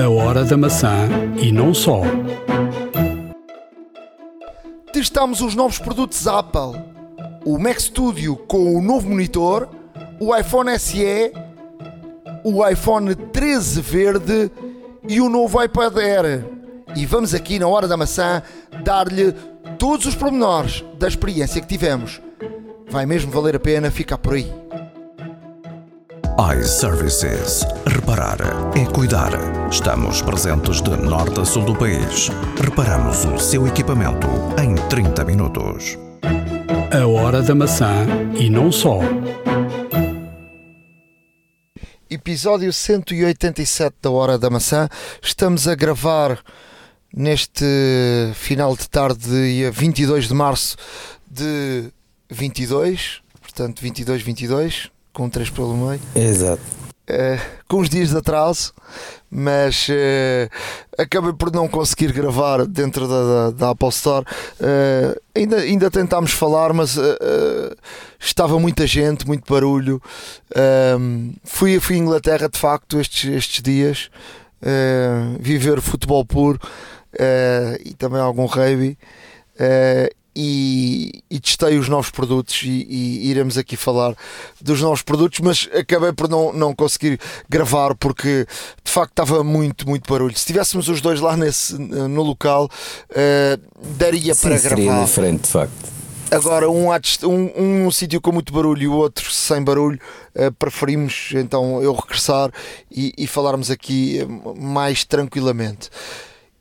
A hora da maçã e não só. Testamos os novos produtos Apple. O Mac Studio com o novo monitor, o iPhone SE, o iPhone 13 verde e o novo iPad Air. E vamos aqui na hora da maçã dar-lhe todos os pormenores da experiência que tivemos. Vai mesmo valer a pena ficar por aí. iServices. Reparar é cuidar. Estamos presentes de norte a sul do país. Reparamos o seu equipamento em 30 minutos. A hora da maçã e não só. Episódio 187 da Hora da Maçã. Estamos a gravar neste final de tarde, dia 22 de março de 22, portanto 22, 22, com 3 pelo meio. Exato. Uh, com uns dias de atraso, mas uh, acabei por não conseguir gravar dentro da, da, da Apple Store. Uh, ainda, ainda tentámos falar, mas estava muita gente, muito barulho. fui, fui à Inglaterra de facto estes, estes dias, viver futebol puro e também algum rugby e, e, testei os novos produtos e, e, iremos aqui falar dos novos produtos, mas acabei por não, não conseguir gravar porque de facto estava muito, muito barulho. Se tivéssemos os dois lá nesse, no local, uh, daria Sim, para seria gravar. diferente, de facto. Agora, um, um, um, um sítio com muito barulho e o outro sem barulho, uh, preferimos então eu regressar e, e falarmos aqui mais tranquilamente.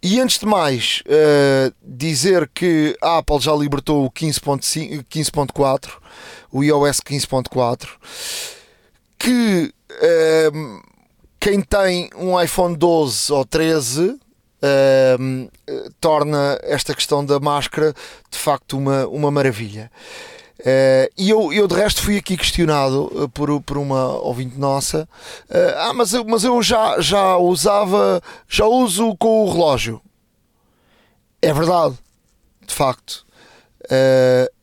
E antes de mais, uh, dizer que a Apple já libertou o 15.4, 15 o iOS 15.4, que uh, quem tem um iPhone 12 ou 13 uh, torna esta questão da máscara de facto uma, uma maravilha. Uh, e eu, eu de resto fui aqui questionado uh, por, por uma ouvinte nossa uh, ah mas eu, mas eu já, já usava já uso com o relógio. É verdade de facto.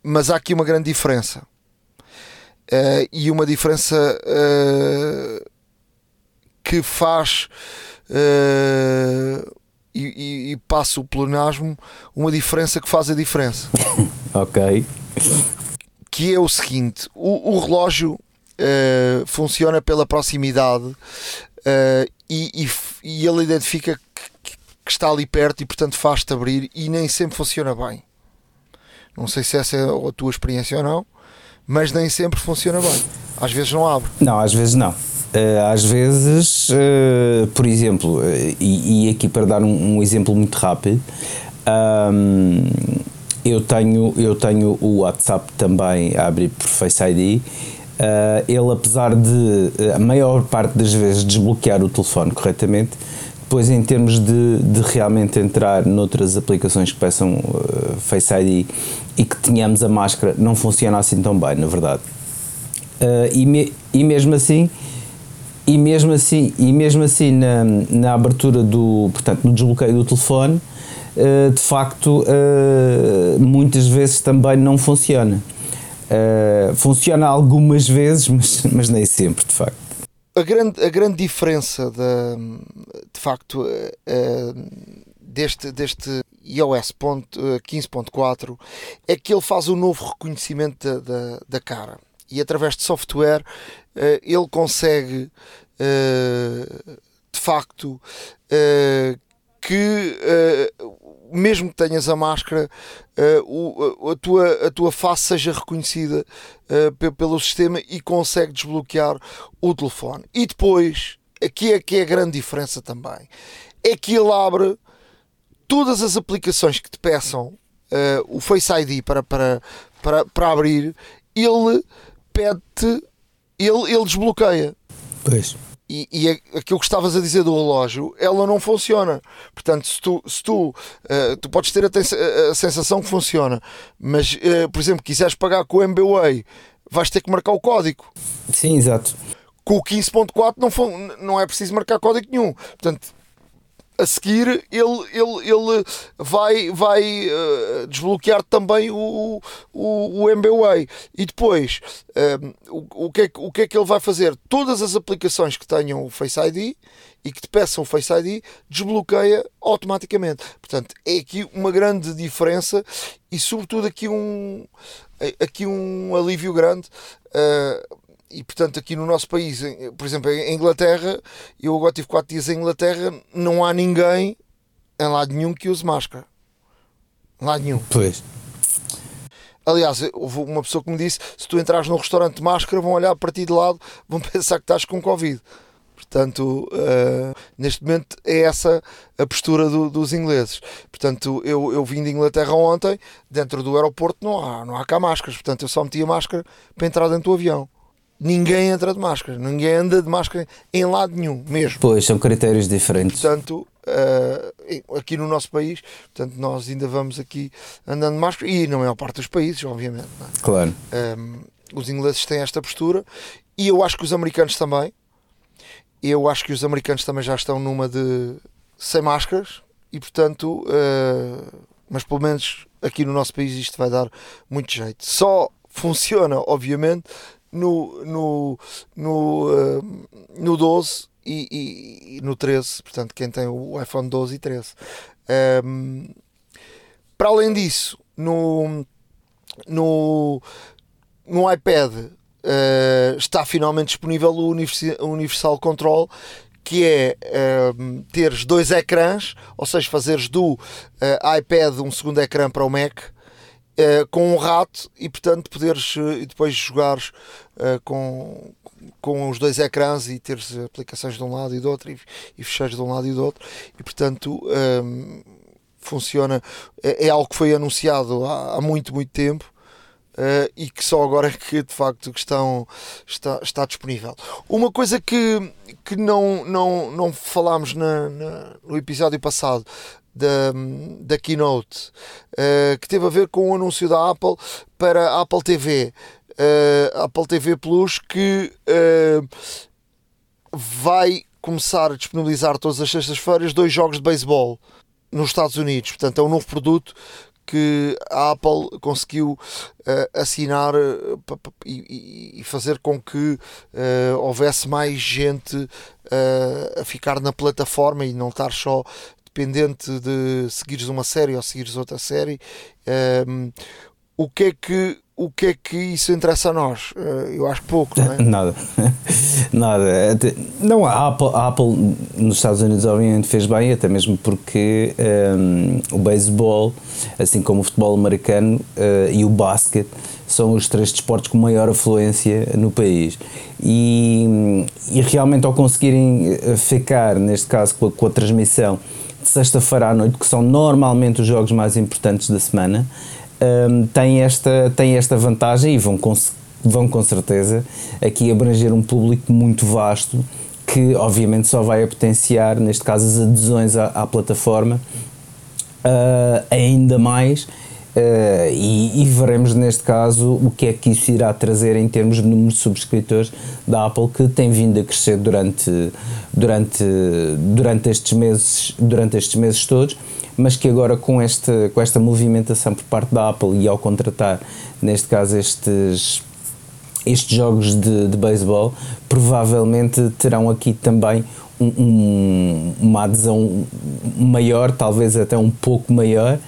Mas há aqui uma grande diferença. E uma diferença que faz e, e, e passa o pleonasmo uma diferença que faz a diferença. Ok que é o seguinte: o, o relógio uh, funciona pela proximidade uh, e, e, e, ele identifica que, que, está ali perto e, portanto, faz-te abrir e nem sempre funciona bem. Não sei se essa é a tua experiência ou não, mas nem sempre funciona bem. Às vezes não abre. Não, às vezes não. Uh, às vezes, por exemplo, e, aqui para dar um, exemplo muito rápido. Eu tenho, eu tenho o WhatsApp também a abrir por Face ID. Uh, ele, apesar de a maior parte das vezes desbloquear o telefone corretamente, depois, em termos de, de realmente entrar noutras aplicações que peçam uh, Face ID e que tenhamos a máscara, não funciona assim tão bem, na verdade. Uh, e, me, e mesmo assim, e mesmo assim, e mesmo assim na, na abertura do, portanto, no desbloqueio do telefone, eh, de facto eh, muitas vezes também não funciona. Eh, funciona algumas vezes, mas, mas nem sempre, de facto. A grande, a grande diferença de, de facto deste, deste iOS 15.4 é que ele faz um novo reconhecimento da, da, da, cara e através de software ele consegue de facto que mesmo que tenhas a máscara, uh, a, tua, a tua face seja reconhecida uh, pelo sistema e consegue desbloquear o telefone. E depois, aqui é é a grande diferença também, é que ele abre todas as aplicações que te peçam uh, o Face ID para, para, para, para abrir, ele pede-te, ele, ele desbloqueia. Pois e, e aquilo que estavas a dizer do relógio, ela não funciona. Portanto, se tu, se tu, uh, tu podes ter a, a, sensação que funciona, mas, uh, por exemplo, quiseres pagar com o MBWay, vais ter que marcar o código. Sim, exato. Com o 15.4 não, não é preciso marcar código nenhum. Portanto, a seguir ele, ele, ele vai, vai uh, desbloquear também o, o, o MBWay e depois um, o, o, que é, o que é que ele vai fazer? Todas as aplicações que tenham o Face ID e que te peçam o Face ID, desbloqueia automaticamente. Portanto, é aqui uma grande diferença e, sobretudo, aqui um, aqui um alívio grande. Uh, e portanto aqui no nosso país, por exemplo, em Inglaterra, eu agora tive 4 dias em Inglaterra, não há ninguém em lado nenhum que use máscara. Em lado nenhum. Pois. Aliás, houve uma pessoa que me disse: se tu entrares num restaurante de máscara, vão olhar para ti de lado, vão pensar que estás com Covid. Portanto, uh, neste momento é essa a postura do, dos ingleses. Portanto, eu, eu vim de Inglaterra ontem, dentro do aeroporto não há, não há cá máscaras. Portanto, eu só meti a máscara para entrar dentro do avião. Ninguém entra de máscara, ninguém anda de máscara em lado nenhum, mesmo. Pois, são critérios diferentes. Portanto, uh, aqui no nosso país, portanto, nós ainda vamos aqui andando de máscara e na maior parte dos países, obviamente. É? Claro. Um, ehm, os ingleses têm esta postura e eu acho que os americanos também. Eu acho que os americanos também já estão numa de sem máscaras e, portanto, uh, mas pelo menos aqui no nosso país isto vai dar muito jeito. Só funciona, obviamente, no, no, no, uh, no 12 e, e, e, no 13, portanto, quem tem o iPhone 12 e 13. Um, ehm, para além disso, no, no, no iPad uh, está finalmente disponível o Universal Control, que é uh, teres dois ecrãs, ou seja, fazeres do uh, iPad um segundo ecrã para o Mac. Uh, com um rato e portanto poderes uh, depois jogares uh, com, com os dois ecrãs e teres aplicações de um lado e do outro e, e fecheiros de um lado e do outro e portanto um, funciona é, é, algo que foi anunciado há, há muito muito tempo e que só agora é que de facto estão, está, está disponível. Uma coisa que, que não, não, não falámos na, na no episódio passado da, da Keynote, uh, que teve a ver com o anúncio da Apple para a Apple TV, uh, Apple TV Plus, que vai começar a disponibilizar todas as sextas-feiras dois jogos de beisebol nos Estados Unidos. Portanto, é um novo produto que a Apple conseguiu uh, assinar uh, e, e, fazer com que uh, houvesse mais gente a ficar na plataforma e não estar só dependente de seguires uma série ou seguires outra série. Ehm, o que é que o que é que isso interessa a nós? Eu acho pouco, não é? Nada. Nada. Não, a Apple, a Apple nos Estados Unidos obviamente fez bem, até mesmo porque um, o beisebol, assim como o futebol americano uh, e o basquete, são os três desportos com maior afluência no país. E, e realmente ao conseguirem eh, ficar, neste caso, com a, com a transmissão de sexta-feira à noite, que são normalmente os jogos mais importantes da semana, um, têm, esta, têm esta vantagem e vão conseguir vão com certeza aqui abranger um público muito vasto que obviamente só vai potenciar, neste caso, as adesões à, à plataforma. Uh, ainda mais uh, e, e, veremos neste caso o que é que isso irá trazer em termos de número de subscritores da Apple que tem vindo a crescer durante, durante, durante, estes, meses, durante estes meses todos mas que agora com esta, com esta movimentação por parte da Apple e ao contratar, neste caso, estes estes jogos de, de beisebol provavelmente terão aqui também um, um, uma adesão maior, talvez até um pouco maior,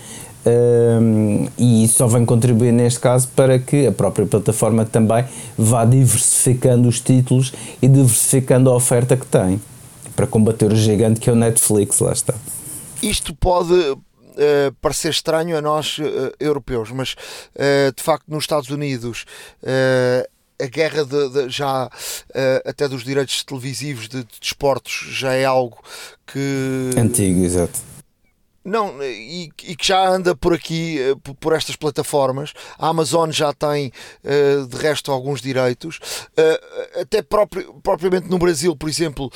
um, e isso só vem contribuir neste caso para que a própria plataforma também vá diversificando os títulos e diversificando a oferta que tem para combater o gigante que é o Netflix, lá está. Isto pode Uh, parecer estranho a nós uh, europeus, mas uh, de facto nos Estados Unidos a guerra de, de, já uh, até dos direitos televisivos de, de desportos já é algo que antigo, exato. Não, e, e, que já anda por aqui, uh, por estas plataformas. A Amazon já tem, uh, de resto, alguns direitos. até próprio, propriamente no Brasil, por exemplo,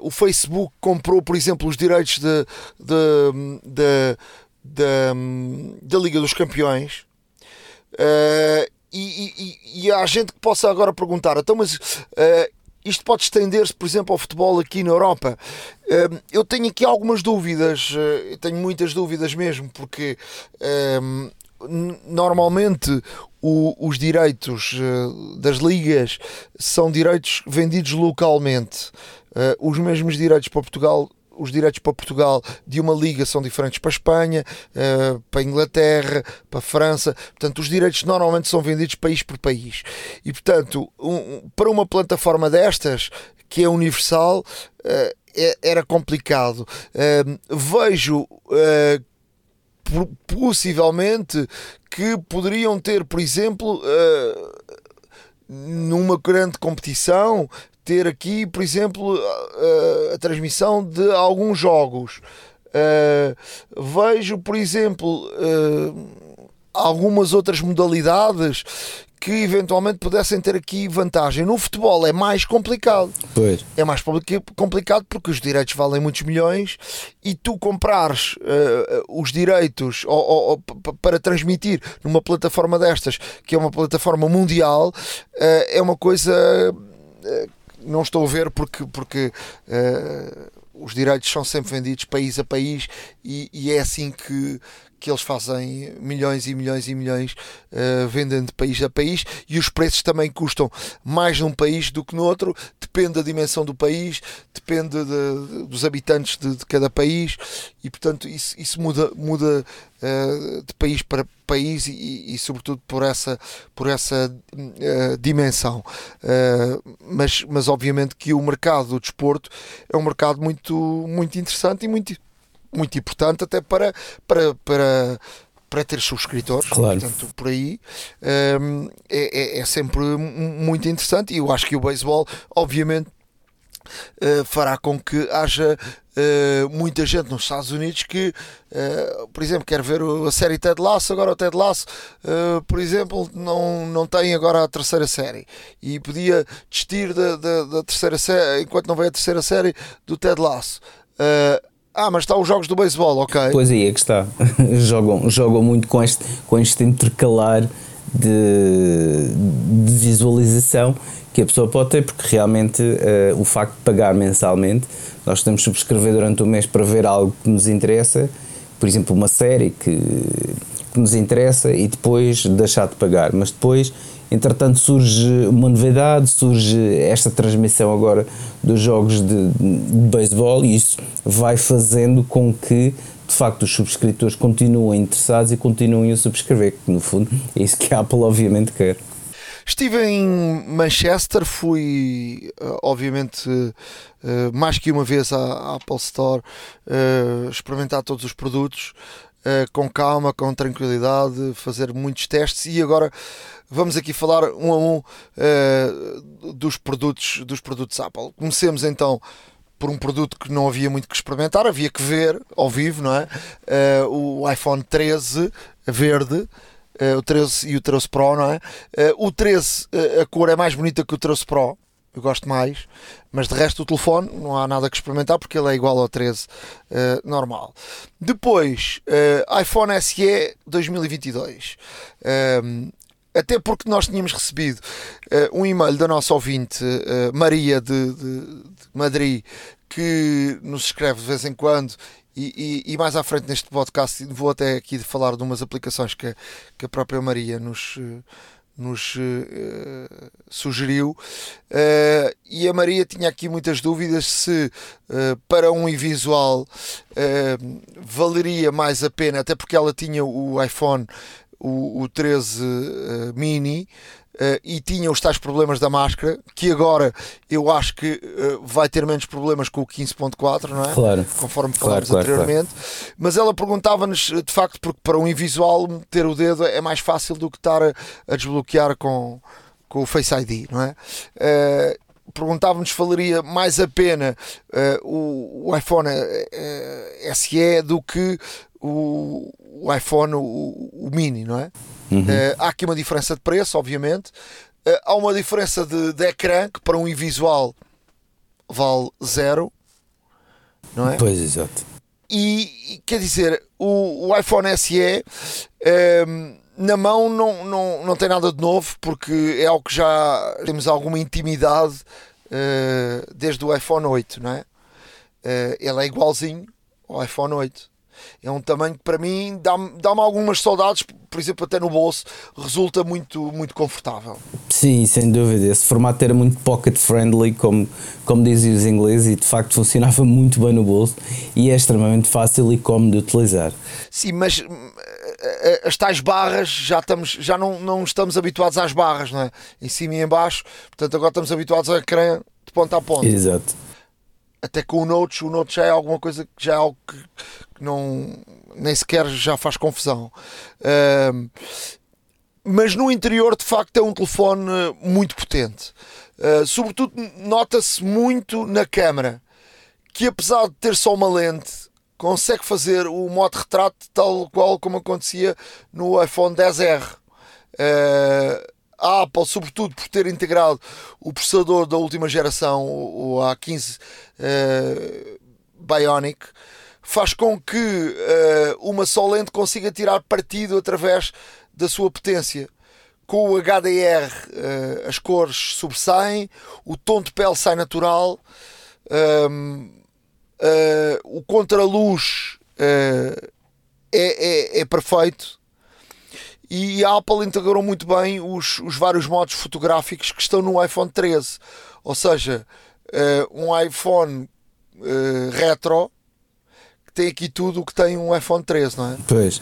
o Facebook comprou, por exemplo, os direitos de, de, de, de da Liga dos Campeões. E, e, e, há gente que possa agora perguntar, então, mas isto pode estender-se, por exemplo, ao futebol aqui na Europa? Uh, eu tenho aqui algumas dúvidas, uh, tenho muitas dúvidas mesmo, porque normalmente o, o, os direitos das ligas são direitos vendidos localmente. os mesmos direitos para Portugal os direitos para Portugal de uma liga são diferentes para a Espanha, uh, para a Inglaterra, para a França. Portanto, os direitos normalmente são vendidos país por país. E, portanto, um, para uma plataforma destas, que é universal, uh, é, era complicado. Uh, vejo possivelmente que poderiam ter, por exemplo, numa grande competição, ter aqui, por exemplo, a, a transmissão de alguns jogos. Uh, vejo, por exemplo, uh, algumas outras modalidades que eventualmente pudessem ter aqui vantagem. No futebol é mais complicado. Pois. É mais complicado porque os direitos valem muitos milhões e tu comprares uh, os direitos ou, ou, ou, para transmitir numa plataforma destas, que é uma plataforma mundial, é uma coisa não estou a ver porque, porque uh, os direitos são sempre vendidos país a país e, e, é assim que, que eles fazem milhões e milhões e milhões uh, vendem de país a país e os preços também custam mais num país do que no outro, depende da dimensão do país, depende de, de, dos habitantes de, de, cada país e portanto isso, isso muda, muda uh, de país para país e, e, sobretudo por essa, por essa uh, dimensão. mas, mas obviamente que o mercado do desporto é um mercado muito, muito interessante e muito muito importante até para, para, para, para ter subscritores. Claro. Portanto, por aí um, é, é, é, sempre muito interessante e eu acho que o beisebol, obviamente, uh, fará com que haja uh, muita gente nos Estados Unidos que, uh, por exemplo, quer ver a série Ted Lasso, agora o Ted Lasso, por exemplo, não, não tem agora a terceira série e podia desistir da, da, da terceira série enquanto não vem a terceira série do Ted Lasso. Ah, mas está os jogos do beisebol, ok. Pois aí é que está. jogam, jogam muito com este, com este intercalar de, de visualização que a pessoa pode ter, porque realmente uh, o facto de pagar mensalmente, nós temos que subscrever durante o mês para ver algo que nos interessa, por exemplo, uma série que, que nos interessa e depois deixar de pagar. Mas depois Entretanto, surge uma novidade, surge esta transmissão agora dos jogos de, de beisebol e isso vai fazendo com que de facto os subscritores continuem interessados e continuem a subscrever, que no fundo é isso que a Apple obviamente quer. Estive em Manchester, fui eh, obviamente eh, mais que uma vez à Apple Store eh, experimentar todos os produtos com calma, com tranquilidade, fazer muitos testes e agora vamos aqui falar um a um uh, dos produtos dos produtos Apple. Comecemos então por um produto que não havia muito que experimentar, havia que ver ao vivo, não é? Uh, o iPhone 13 verde. Uh, o 13 e o 13 Pro, não é? o 13, a cor é mais bonita que o 13 Pro, eu gosto mais, mas de resto o telefone não há nada que experimentar porque ele é igual ao 13 uh, normal. Depois, uh, iPhone SE 2022 até porque nós tínhamos recebido uh, um e-mail da nossa ouvinte uh, Maria de, de, de, Madrid que nos escreve de vez em quando e, e, e, mais à frente neste podcast vou até aqui falar de umas aplicações que, que a própria Maria nos, uh, nos sugeriu. E a Maria tinha aqui muitas dúvidas se para um invisual valeria mais a pena, até porque ela tinha o iPhone o, o 13 uh, eh, mini uh, e tinha os tais problemas da máscara, que agora eu acho que uh, vai ter menos problemas com o 15.4, não é? Claro. Conforme falámos claro, claro, anteriormente. Claro. Mas ela perguntava-nos, de facto, porque para um invisual ter o dedo é mais fácil do que estar a, a desbloquear com, com o Face ID, não é? Perguntava-nos se valeria mais a pena uh, o, o, iPhone uh, SE do que o, o iPhone, o, o, mini, não é? Uhum. Uh, há aqui uma diferença de preço, obviamente. Uh, há uma diferença de, de ecrã que para um invisual vale zero, não é? Pois, exato. E quer dizer, o, o iPhone SE um, ehm, na mão não, não, não tem nada de novo porque é algo que já temos alguma intimidade uh, desde o iPhone 8, não é? Uh, ele é igualzinho ao iPhone 8 É um tamanho que para mim dá-me dá algumas saudades, por exemplo, até no bolso, resulta muito, muito confortável. Sim, sem dúvida. Esse formato era muito pocket friendly, como, como dizem os ingleses, e de facto funcionava muito bem no bolso e é extremamente fácil e cómodo de utilizar. Sim, mas eh, as tais barras já, estamos, já não, não estamos habituados às barras, não é? Em cima e em baixo, portanto agora estamos habituados a ecrã de ponta a ponta. Exato. Até com o Notes, o Notes já é alguma coisa que já é algo que, que não nem sequer já faz confusão. Mas no interior de facto é um telefone muito potente. Uh, sobretudo nota-se muito na câmera que apesar de ter só uma lente consegue fazer o modo retrato tal qual como acontecia no iPhone 10R. Uh, eh, a Apple, sobretudo por ter integrado o processador da última geração, o A15 uh, eh, Bionic, faz com que uh, uma só lente consiga tirar partido através da sua potência. Com o HDR, uh, as cores sobressaem, o tom de pele sai natural. O contraluz é, é, é, perfeito e a Apple integrou muito bem os, os vários modos fotográficos que estão no iPhone 13 ou seja, uh, um iPhone retro que tem aqui tudo o que tem um iPhone 13 não é? Pois.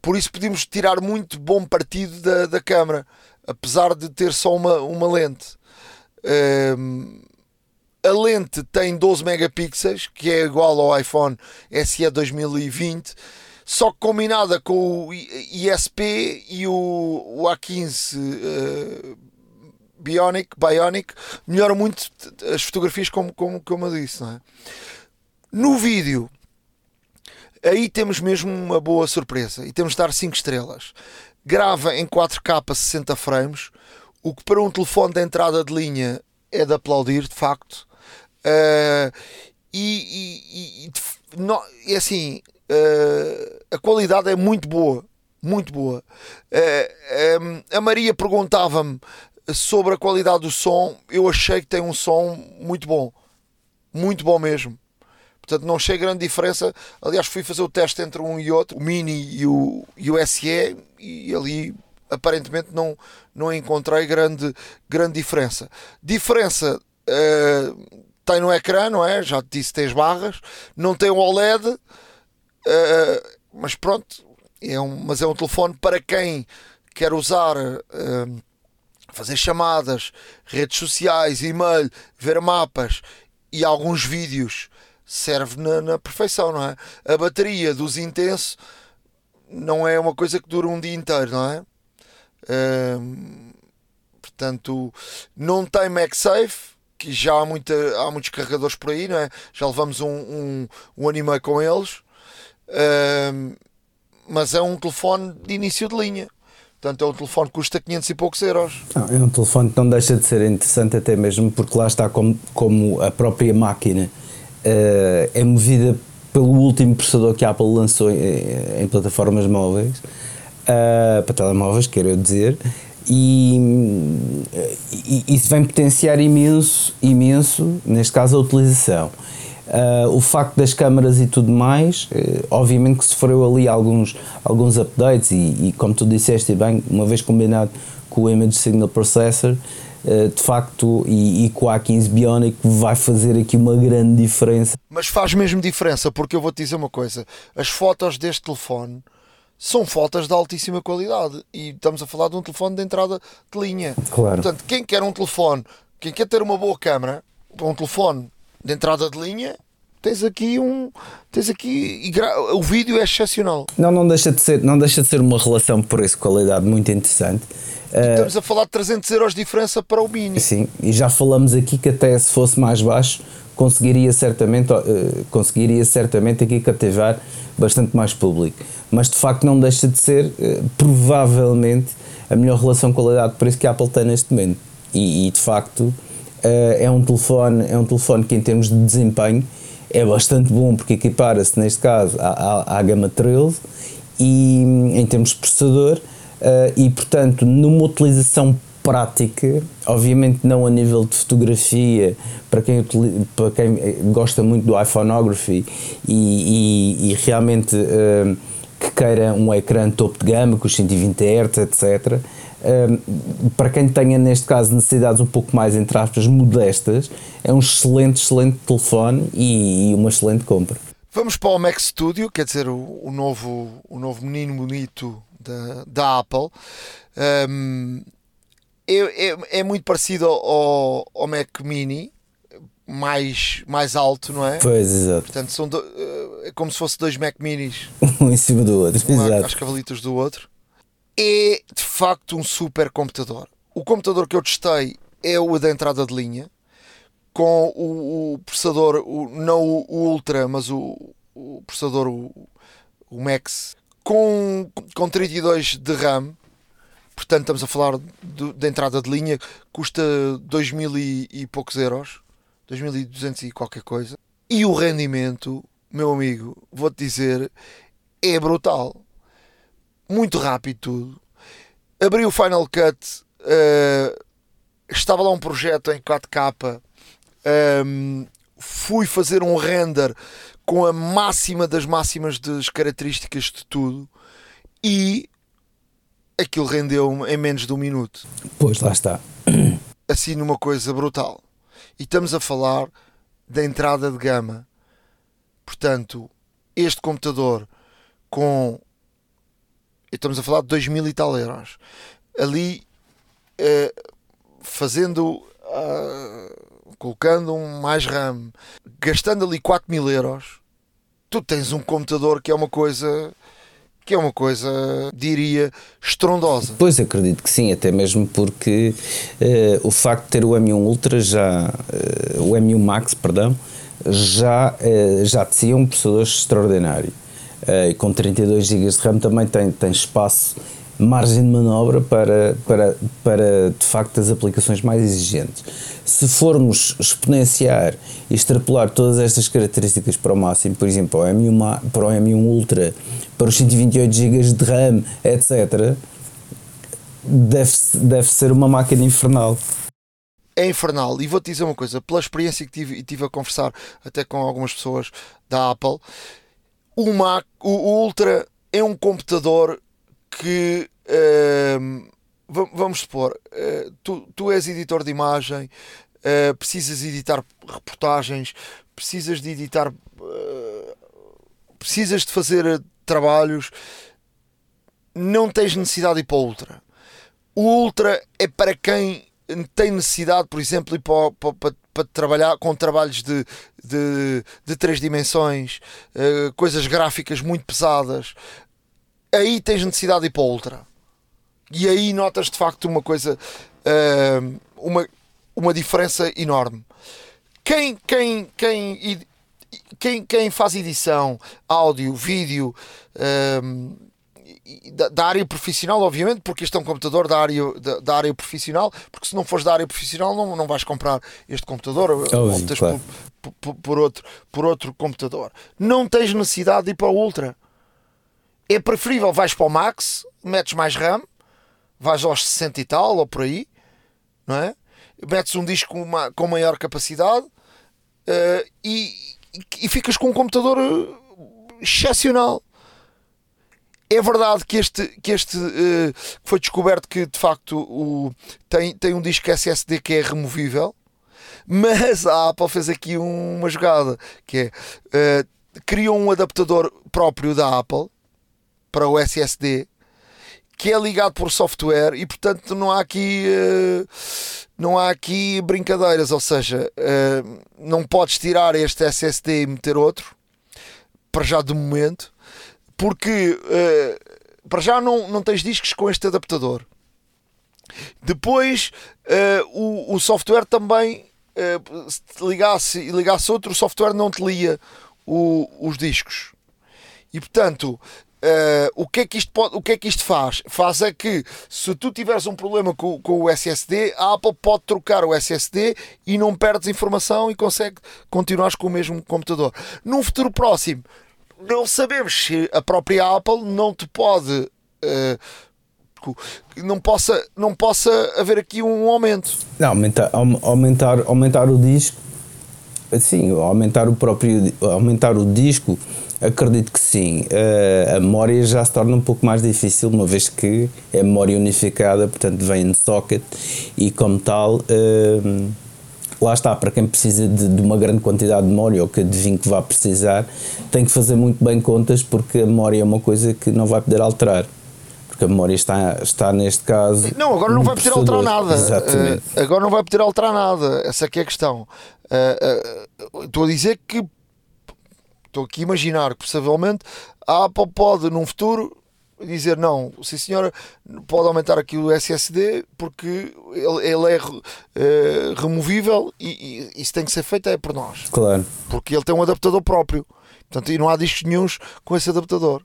por isso podemos tirar muito bom partido da, da câmera apesar de ter só uma, uma lente a lente tem 12 megapixels, que é igual ao iPhone SE 2020, só que combinada com o ISP e o, o A15 uh, Bionic, Bionic, melhora muito as fotografias, como, como, como eu disse. É? No vídeo, aí temos mesmo uma boa surpresa e temos de dar 5 estrelas. Grava em 4K 60 frames, o que para um telefone de entrada de linha é de aplaudir, de facto. Uh, e, e, e não, é assim, a qualidade é muito boa, muito boa. Uh, um, a Maria perguntava-me sobre a qualidade do som, eu achei que tem um som muito bom, muito bom mesmo. Portanto, não achei grande diferença. Aliás, fui fazer o teste entre um e outro, o Mini e o, e o SE, e ali aparentemente não, não encontrei grande, grande diferença. Diferença uh, tem no ecrã, não é? Já te disse, as barras, não tem o OLED, uh, mas pronto, é um, mas é um telefone para quem quer usar, uh, fazer chamadas, redes sociais, e-mail, ver mapas e alguns vídeos, serve na, na perfeição, não é? A bateria dos intenso não é uma coisa que dura um dia inteiro, não é? Uh, portanto, não tem MagSafe que já há, muita, há muitos carregadores por aí, não é? Já levamos um, um, um anime com eles, mas é um telefone de início de linha. Portanto, é um telefone que custa 500 e poucos euros. Não, é um telefone que não deixa de ser interessante, até mesmo porque lá está como, como a própria máquina uh, é movida pelo último processador que a Apple lançou em, em plataformas móveis, uh, para telemóveis, quero dizer, e, e, isso vem potenciar imenso, imenso, neste caso, a utilização. Uh, o facto das câmaras e tudo mais, uh, obviamente que sofreu ali alguns, alguns updates e, e, como tu disseste bem, uma vez combinado com o Image Signal Processor, uh, de facto, e, e, com a A15 Bionic vai fazer aqui uma grande diferença. Mas faz mesmo diferença, porque eu vou-te dizer uma coisa, as fotos deste telefone são fotos de altíssima qualidade e estamos a falar de um telefone de entrada de linha. Claro. Portanto, quem quer um telefone, quem quer ter uma boa câmera, um telefone de entrada de linha, tens aqui um tens aqui o vídeo é excepcional. Não não deixa de ser não deixa de ser uma relação preço qualidade muito interessante. Estamos a falar de 300 euros de diferença para o mini. Sim e já falamos aqui que até se fosse mais baixo conseguiria certamente uh, conseguiria certamente aqui cativar bastante mais público. Mas de facto não deixa de ser uh, provavelmente a melhor relação qualidade-preço que a Apple tem neste momento. E, e de facto é um telefone é um telefone que em termos de desempenho é bastante bom porque equipara-se neste caso à, à, à gama 13 e em termos de processador uh, e portanto numa utilização prática, obviamente não a nível de fotografia, para quem, para quem gosta muito do iPhoneography e, e, e realmente que queira um ecrã topo de gama com os 120 Hz, etc. Uh, para quem tenha neste caso necessidades um pouco mais entre aspas modestas, é um excelente, excelente telefone e, e uma excelente compra. Vamos para o Mac Studio, quer dizer, o, o novo, o novo menino bonito da, da Apple. Um, é, é, é, muito parecido ao, ao Mac Mini, mais, mais alto, não é? Pois, exato. Portanto, são do, eh, é como se fosse dois Mac Minis. um em cima do outro, um exato. As cavalitas do outro. É de facto um super computador. O computador que eu testei é o da entrada de linha, com o, o processador, o, não o, Ultra, mas o, o processador, o, o Max, com, com 32 de RAM Portanto, estamos a falar da entrada de linha, custa 2 mil e, e poucos euros, 2.200 e qualquer coisa. E o rendimento, meu amigo, vou-te dizer, é brutal. Muito rápido tudo. Abri o Final Cut, uh, estava lá um projeto em 4K, um, ehm, fui fazer um render com a máxima das máximas das características de tudo e aquilo rendeu em menos de um minuto. Pois, lá está. Assim, numa coisa brutal. E estamos a falar da entrada de gama. Portanto, este computador com. Estamos a falar de 2 mil e tal euros. Ali, eh, fazendo. Uh, colocando um mais RAM, gastando ali 4 mil euros, tu tens um computador que é uma coisa que é uma coisa, diria, estrondosa. Pois acredito que sim, até mesmo porque uh, o facto de ter o M1 Ultra já, uh, o M1 Max, perdão, já, uh, já tinha um processador extraordinário. E com 32 GB de RAM também tem, tem espaço margem de manobra para, para, para de facto as aplicações mais exigentes. Se formos exponenciar e extrapolar todas estas características para o máximo, por exemplo, para o M1, para o M1 Ultra, para os 128 GB de RAM, etc., deve, deve ser uma máquina infernal. É infernal. E vou-te dizer uma coisa, pela experiência que tive, tive a conversar até com algumas pessoas da Apple, o, Mac, o Ultra é um computador que uh, vamos supor, uh, tu, tu és editor de imagem, uh, precisas editar reportagens, precisas de editar, eh, precisas de fazer trabalhos, não tens necessidade de ir para o Ultra. O Ultra é para quem tem necessidade, por exemplo, ir para, para, para, trabalhar com trabalhos de, de, de três dimensões, uh, coisas gráficas muito pesadas, aí tens necessidade de ir para o Ultra. E aí notas de facto uma coisa, uh, uma, uma diferença enorme. Quem, quem, quem, quem, quem faz edição, áudio, vídeo, uh, da, da, área profissional, obviamente, porque este é um computador da área, da, da, área profissional, porque se não fores da área profissional não, não vais comprar este computador, oh, optas claro. por, por, por, outro, por outro computador. Não tens necessidade de ir para o Ultra. É preferível vais para o Max, metes mais RAM, vais aos 60 e tal, ou por aí, não é? Metes um disco com, uma, com maior capacidade uh, e, e, ficas com um computador eh, excepcional. É verdade que este, que este uh, foi descoberto que de facto o, tem, tem um disco SSD que é removível, mas a Apple fez aqui uma jogada que é uh, criou um adaptador próprio da Apple para o SSD que é ligado por software e portanto não há aqui uh, não há aqui brincadeiras, ou seja, não podes tirar este SSD e meter outro para já de momento, porque uh, para já não, não tens discos com este adaptador. Depois o, o software também se ligasse e ligasse outro, o software não te lia o, os discos. E portanto, Uh, o, que é que isto pode, o que é que isto faz? Faz é que se tu tiveres um problema com, com o SSD, a Apple pode trocar o SSD e não perdes informação e consegue continuar com o mesmo computador. Num futuro próximo, não sabemos se a própria Apple não te pode uh, não possa, não possa haver aqui um aumento. Não, aumentar, aumentar, aumentar o disco, sim, aumentar o próprio, aumentar o disco, acredito que sim. Uh, a memória já se torna um pouco mais difícil, uma vez que é memória unificada, portanto vem no socket e como tal. Uh, lá está, para quem precisa de, de, uma grande quantidade de memória ou que adivinhe que vá precisar, tem que fazer muito bem contas porque a memória é uma coisa que não vai poder alterar. Porque a memória está, está neste caso. Não, agora não vai poder alterar nada. Exatamente. Uh, agora não vai poder alterar nada. Essa aqui é a questão. Uh, uh, estou a dizer que. Estou aqui a imaginar que possivelmente a Apple pode, num futuro, dizer não, sim senhora, pode aumentar aqui o SSD porque ele, ele é uh, removível e, e, isso tem que ser feito é por nós. Claro. Porque ele tem um adaptador próprio. Portanto, e não há discos nenhums com esse adaptador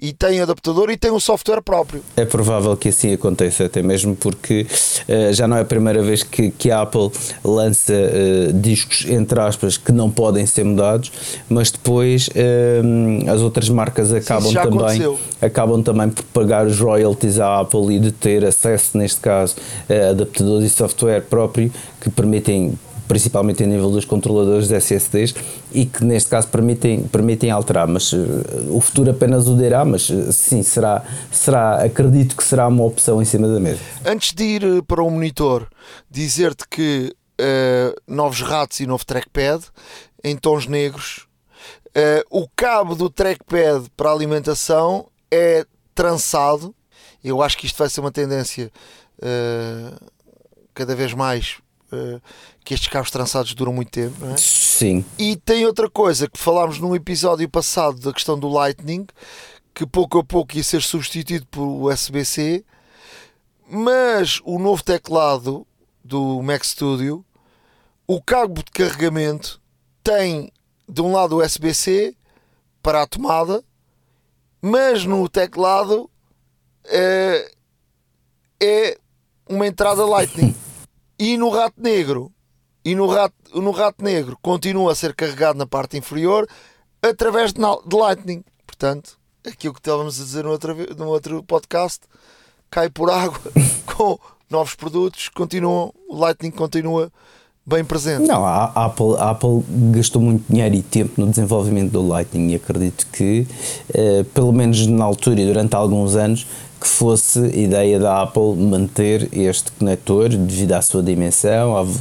e tem adaptador e tem um software próprio. É provável que assim aconteça, até mesmo porque uh, já não é a primeira vez que, que a Apple lança uh, discos, entre aspas, que não podem ser mudados, mas depois uh, as outras marcas acabam também, acabam também por pagar os royalties à Apple e de ter acesso, neste caso, a adaptadores e software próprio que permitem principalmente a nível dos controladores de SSDs e que neste caso permitem, permitem alterar, mas uh, o futuro apenas o dirá, mas uh, sim, será, será, acredito que será uma opção em cima da mesa. Antes de ir eh, para o monitor, dizer-te que uh, novos ratos e novo trackpad em tons negros. o cabo do trackpad para alimentação é trançado. Eu acho que isto vai ser uma tendência cada vez mais uh, que estes cabos trançados duram muito tempo. Não é? Sim. E tem outra coisa que falámos num episódio passado da questão do Lightning, que pouco a pouco ia ser substituído por USB-C, mas o novo teclado do Mac Studio, o cabo de carregamento tem de um lado o USB-C para a tomada, mas no teclado é, é uma entrada Lightning. E no rato negro, e no rato, no rato negro continua a ser carregado na parte inferior através de, de Lightning. Portanto, aquilo que estávamos a dizer no outro, no outro podcast cai por água com novos produtos, continuam, o Lightning continua bem presente. Não, a Apple, a Apple gastou muito dinheiro e tempo no desenvolvimento do Lightning e acredito que, eh, pelo menos na altura e durante alguns anos, que fosse ideia da Apple manter este conector devido à sua dimensão ao, uh,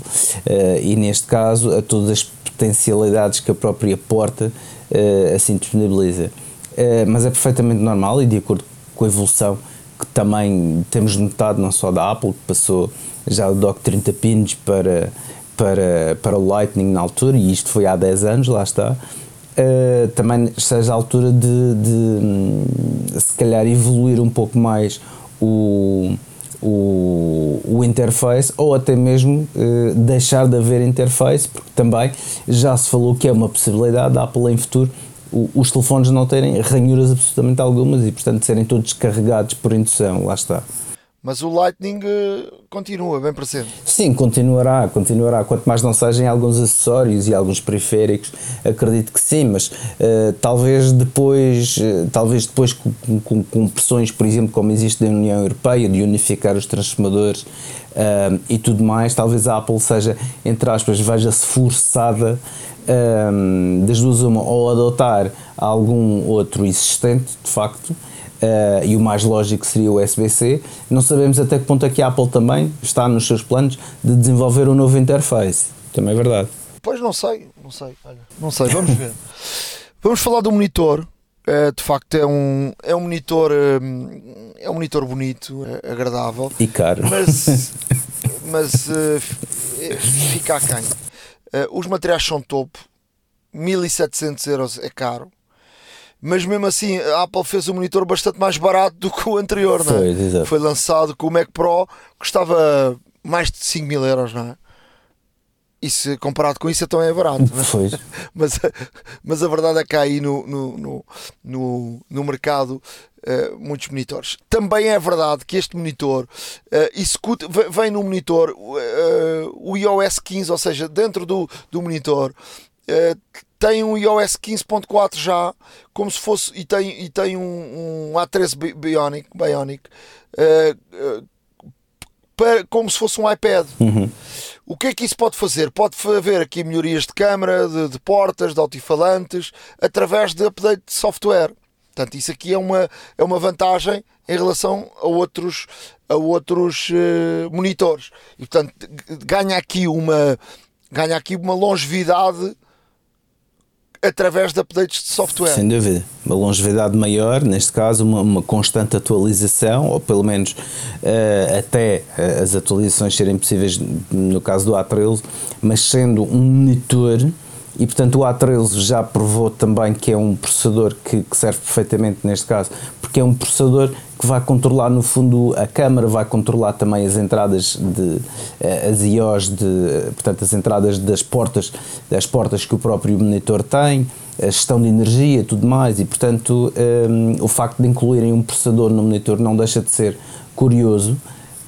e neste caso a todas as potencialidades que a própria porta uh, assim disponibiliza. Uh, mas é perfeitamente normal e de acordo com a evolução que também temos notado não só da Apple, que passou já do dock 30 pins para, para, para o Lightning na altura, e isto foi há 10 anos, lá está, uh, também seja a altura de, de um, se calhar evoluir um pouco mais o, o, o interface ou até mesmo uh, deixar de haver interface, porque também já se falou que é uma possibilidade da Apple em futuro os telefones não terem ranhuras absolutamente algumas e portanto serem todos carregados por indução, lá está. Mas o Lightning uh, continua bem presente. Sim, continuará, continuará. Quanto mais não sejam alguns acessórios e alguns periféricos, acredito que sim, mas uh, talvez depois, uh, talvez depois com, com, com, pressões, por exemplo, como existe na União Europeia, de unificar os transformadores e tudo mais, talvez a Apple seja, entre aspas, veja-se forçada das duas uma, ou adotar algum outro existente, de facto, Uh, e o mais lógico seria o USB-C. Não sabemos até que ponto é que a Apple também está nos seus planos de desenvolver um novo interface. Também é verdade. Pois não sei, não sei, olha, não sei, vamos ver. vamos falar do monitor. Uh, de facto é um, é um monitor uh, é um monitor bonito, agradável e caro, mas, mas fica aquém. os materiais são topo, 1700 euros é caro mas mesmo assim a Apple fez um monitor bastante mais barato do que o anterior, não é? Foi, Foi lançado com o Mac Pro, custava mais de 5 mil euros, não é? E se comparado com isso, então é barato. Foi. Mas, mas a verdade é que há aí no, no, no, no, no mercado uh, muitos monitores. Também é verdade que este monitor uh, executa, vem no monitor uh, o iOS 15, ou seja, dentro do, do monitor tem um iOS 15.4 já, como se fosse, e tem, e tem um, um A13 Bionic, Bionic uh, para, como se fosse um iPad. Uhum. O que é que isso pode fazer? Pode haver aqui melhorias de câmara, de, de portas, de altifalantes, através de update de software. Portanto, isso aqui é uma, é uma vantagem em relação a outros, a outros uh, monitores. E, portanto, ganha aqui uma, ganha aqui uma longevidade através de updates de software. Sem dúvida. Uma longevidade maior, neste caso, uma, uma constante atualização, ou pelo menos uh, até uh, as atualizações serem possíveis no caso do A13, mas sendo um monitor. E portanto o A13 já provou também que é um processador que, que serve perfeitamente neste caso, porque é um processador que vai controlar no fundo a câmara, vai controlar também as entradas de eh, as IOs de, portanto as entradas das portas, das portas que o próprio monitor tem, a gestão de energia, tudo mais e portanto um, eh, o facto de incluírem um processador no monitor não deixa de ser curioso.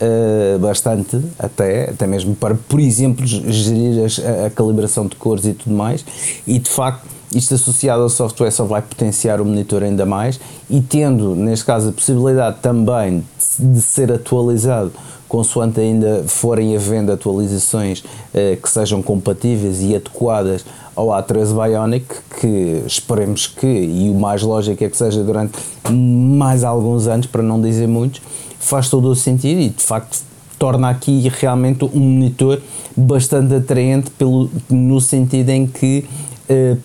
Uh, bastante, até, até mesmo para, por exemplo, gerir a, a calibração de cores e tudo mais, e de facto isto associado ao software só vai potenciar o monitor ainda mais e tendo, neste caso, a possibilidade também de ser atualizado consoante ainda forem havendo atualizações eh, que sejam compatíveis e adequadas ao A13 Bionic, que esperemos que, e o mais lógico é que seja durante mais alguns anos, para não dizer muitos, faz todo o sentido e de facto torna aqui realmente um monitor bastante atraente pelo, no sentido em que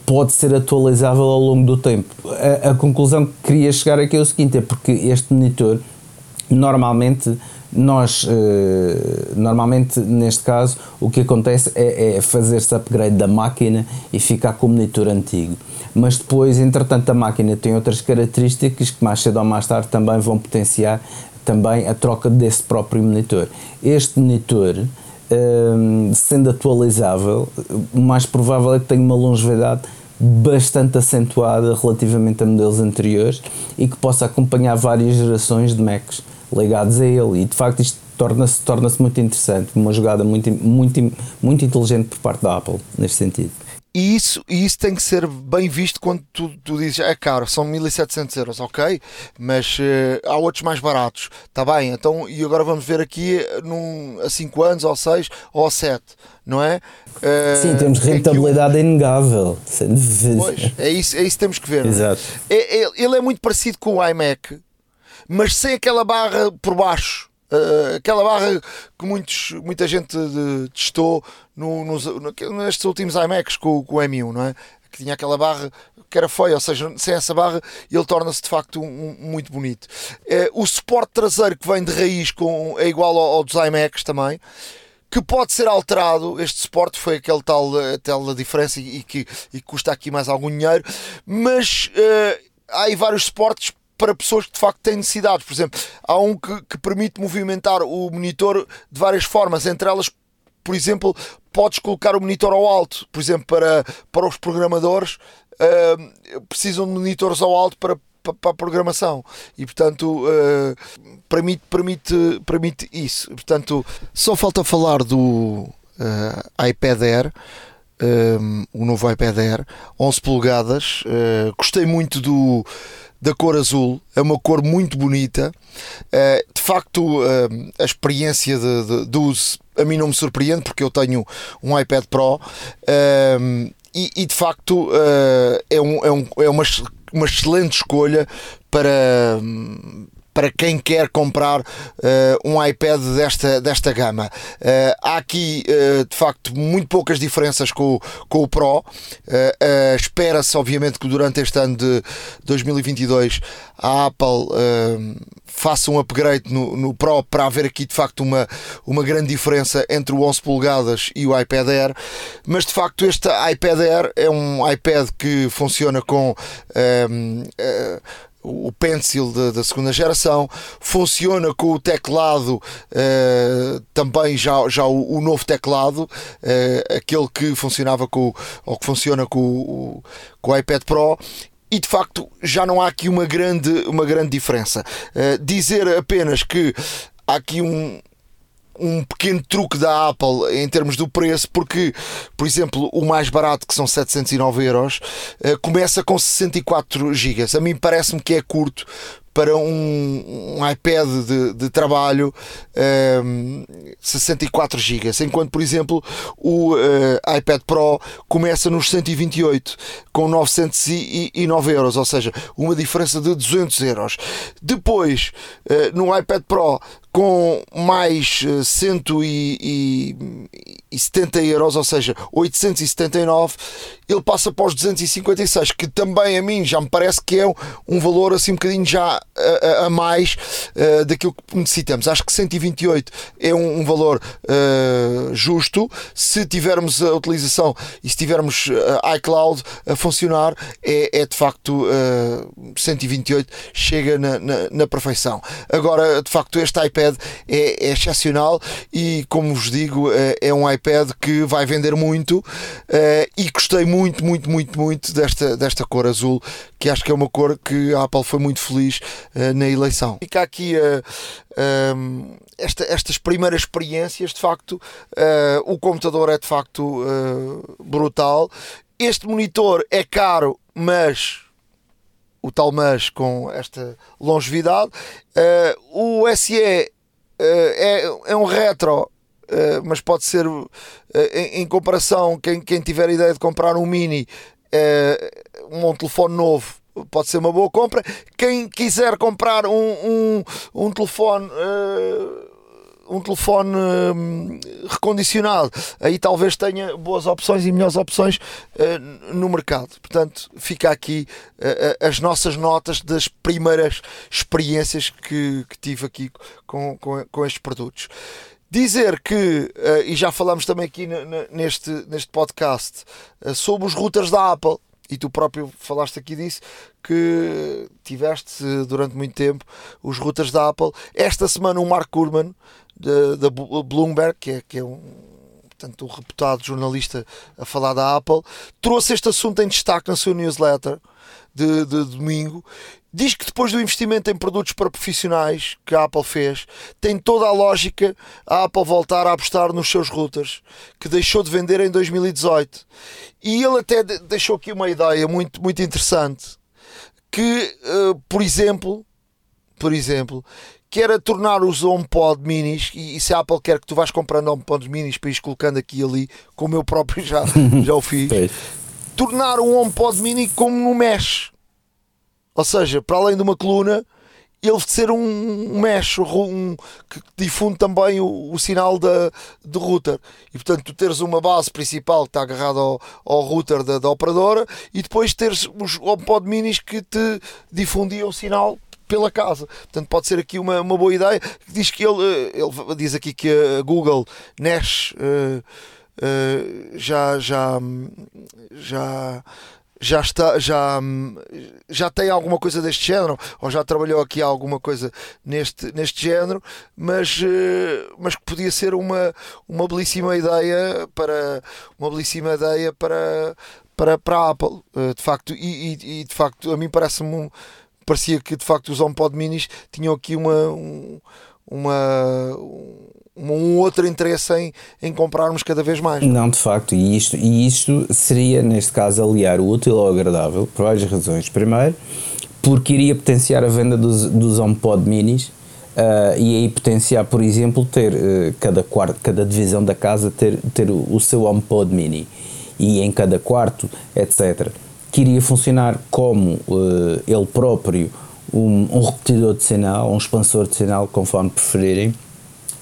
pode ser atualizável ao longo do tempo. A, a, conclusão que queria chegar aqui é o seguinte: é porque este monitor, normalmente, nós, eh, normalmente, neste caso, o que acontece é, é fazer-se upgrade da máquina e ficar com o monitor antigo. Mas depois, entretanto, a máquina tem outras características que mais cedo ou mais tarde também vão potenciar também a troca desse próprio monitor. Este monitor um, sendo atualizável, o mais provável é que tenha uma longevidade bastante acentuada relativamente a modelos anteriores e que possa acompanhar várias gerações de Macs ligados a ele. E de facto isto torna-se torna muito interessante, uma jogada muito, muito, muito inteligente por parte da Apple neste sentido. E isso, e isso tem que ser bem visto quando tu, tu dizes é caro, são 1700 euros, ok? Mas uh, há outros mais baratos, está bem? Então, e agora vamos ver aqui num, a 5 anos, ou 6 ou 7, não é? Uh, Sim, temos rentabilidade é inegável. Pois, é isso, é isso que temos que ver. É? Exato. É, é, ele é muito parecido com o iMac, mas sem aquela barra por baixo. Uh, aquela barra que muitos, muita gente testou no, nos, nestes últimos iMacs com, com o M1, não é? Que tinha aquela barra que era feia, ou seja, sem essa barra ele torna-se de facto um, um, muito bonito. Uh, o suporte traseiro que vem de raiz com, é igual ao, ao dos iMacs também que pode ser alterado. Este suporte foi aquele tal, tal diferença e, e que e custa aqui mais algum dinheiro, mas uh, há aí vários suportes para pessoas que de facto têm necessidades. Por exemplo, há um que, que permite movimentar o monitor de várias formas, entre elas, por exemplo, podes colocar o monitor ao alto, por exemplo, para, para os programadores uh, precisam de monitores ao alto para, para, para a programação e portanto uh, permite, permite, permite isso. Portanto, só falta falar do uh, iPad Air. Um, o novo iPad Air 11 polegadas gostei muito do da cor azul, é uma cor muito bonita. Eh, de facto, eh, a experiência de, de, de uso a mim não me surpreende porque eu tenho um iPad Pro eh, e, e, de facto é, um, é, um, é uma, uma excelente escolha para para quem quer comprar uh, um iPad desta, desta gama. Uh, há aqui, uh, de facto, muito poucas diferenças com, com o Pro. Espera-se, obviamente, que durante este ano de 2022 a Apple faça um upgrade no, no Pro para haver aqui de facto uma, uma grande diferença entre o 11 polegadas e o iPad Air, mas de facto este iPad Air é um iPad que funciona com o Pencil da, da, segunda geração, funciona com o teclado uh, também já, já o, o novo teclado, uh, aquele que funcionava com ou que funciona com o, com o iPad Pro e de facto já não há aqui uma grande, uma grande diferença. Uh, dizer apenas que há aqui um, um pequeno truque da Apple em termos do preço, porque, por exemplo, o mais barato, que são 709 euros, uh, começa com 64 GB. A mim parece-me que é curto para um, um iPad de, de trabalho um, 64 GB, enquanto, por exemplo, o uh, iPad Pro começa nos 128 com 909 euros, ou seja, uma diferença de 200 euros. Depois, uh, no iPad Pro com mais eh, cento e, 270 euros, ou seja, 879, ele passa para os 256, que também a mim já me parece que é um valor assim um bocadinho já a, a mais uh, daquilo que necessitamos. Acho que 128 é um, um valor uh, justo. Se tivermos a utilização e se tivermos eh, iCloud a funcionar, é, é de facto uh, 128 chega na, na, na, perfeição. Agora, de facto, este iPad é, é excepcional e, como vos digo, é um iPad que vai vender muito uh, e gostei muito, muito, muito, muito desta, desta cor azul, que acho que é uma cor que a Apple foi muito feliz uh, na eleição. Fica aqui uh, um, esta, estas primeiras experiências, de facto, o computador é de facto brutal. Este monitor é caro, mas o tal mas com esta longevidade. Uh, o SE é, é um retro, Uh, mas pode ser uh, em, em, comparação, quem, quem tiver a ideia de comprar um mini, uh, um telefone novo, pode ser uma boa compra. Quem quiser comprar um, um, um telefone um telefone hum, recondicionado, aí talvez tenha boas opções e melhores opções no mercado. Portanto, fica aqui as nossas notas das primeiras experiências que, que tive aqui com, com, com estes produtos. Dizer que, uh, e já falamos também aqui neste, neste podcast, sobre os routers da Apple, e tu próprio falaste aqui disso, que tiveste durante muito tempo os routers da Apple. Esta semana o Mark Gurman da Bloomberg, que é, que é um, portanto, um reputado jornalista a falar da Apple, trouxe este assunto em destaque na sua newsletter de, de, domingo. Diz que depois do investimento em produtos para profissionais que a Apple fez, tem toda a lógica a Apple voltar a apostar nos seus routers, que deixou de vender em 2018. E ele até deixou aqui uma ideia muito, muito interessante, que, uh, por exemplo, por exemplo, que era tornar os HomePod minis, e, e se a Apple quer que tu vais comprando HomePod minis para ir colocando aqui e ali, como eu próprio já, já o fiz, tornar um HomePod mini como no mesh. Ou seja, para além de uma coluna, ele ser um, um mesh um, que difunde também o, o, sinal da, do router. E portanto, tu teres uma base principal que está agarrada ao, ao router da, da, operadora e depois teres os HomePod minis que te difundiam o sinal pela casa. Portanto, pode ser aqui uma, uma boa ideia. Diz que ele, eh, ele diz aqui que a Google Nash uh, uh, já, já, já, já está, já, já tem alguma coisa deste género, ou já trabalhou aqui alguma coisa neste, neste género, mas, mas que podia ser uma, uma belíssima ideia para uma belíssima ideia para, para, para a Apple, de facto, e, e, de facto a mim parece-me um, parecia que de facto os HomePod minis tinham aqui uma, um, uma, um outro interesse em, em comprarmos cada vez mais. Não, de facto, e isto, e isto seria, neste caso, aliar o útil ao agradável, por várias razões. Primeiro, porque iria potenciar a venda dos, dos HomePod minis uh, e aí potenciar, por exemplo, ter uh, cada, quarto, cada divisão da casa ter, ter o, o seu HomePod mini e em cada quarto, etc que iria funcionar como uh, ele próprio um, um, repetidor de sinal, um expansor de sinal, conforme preferirem.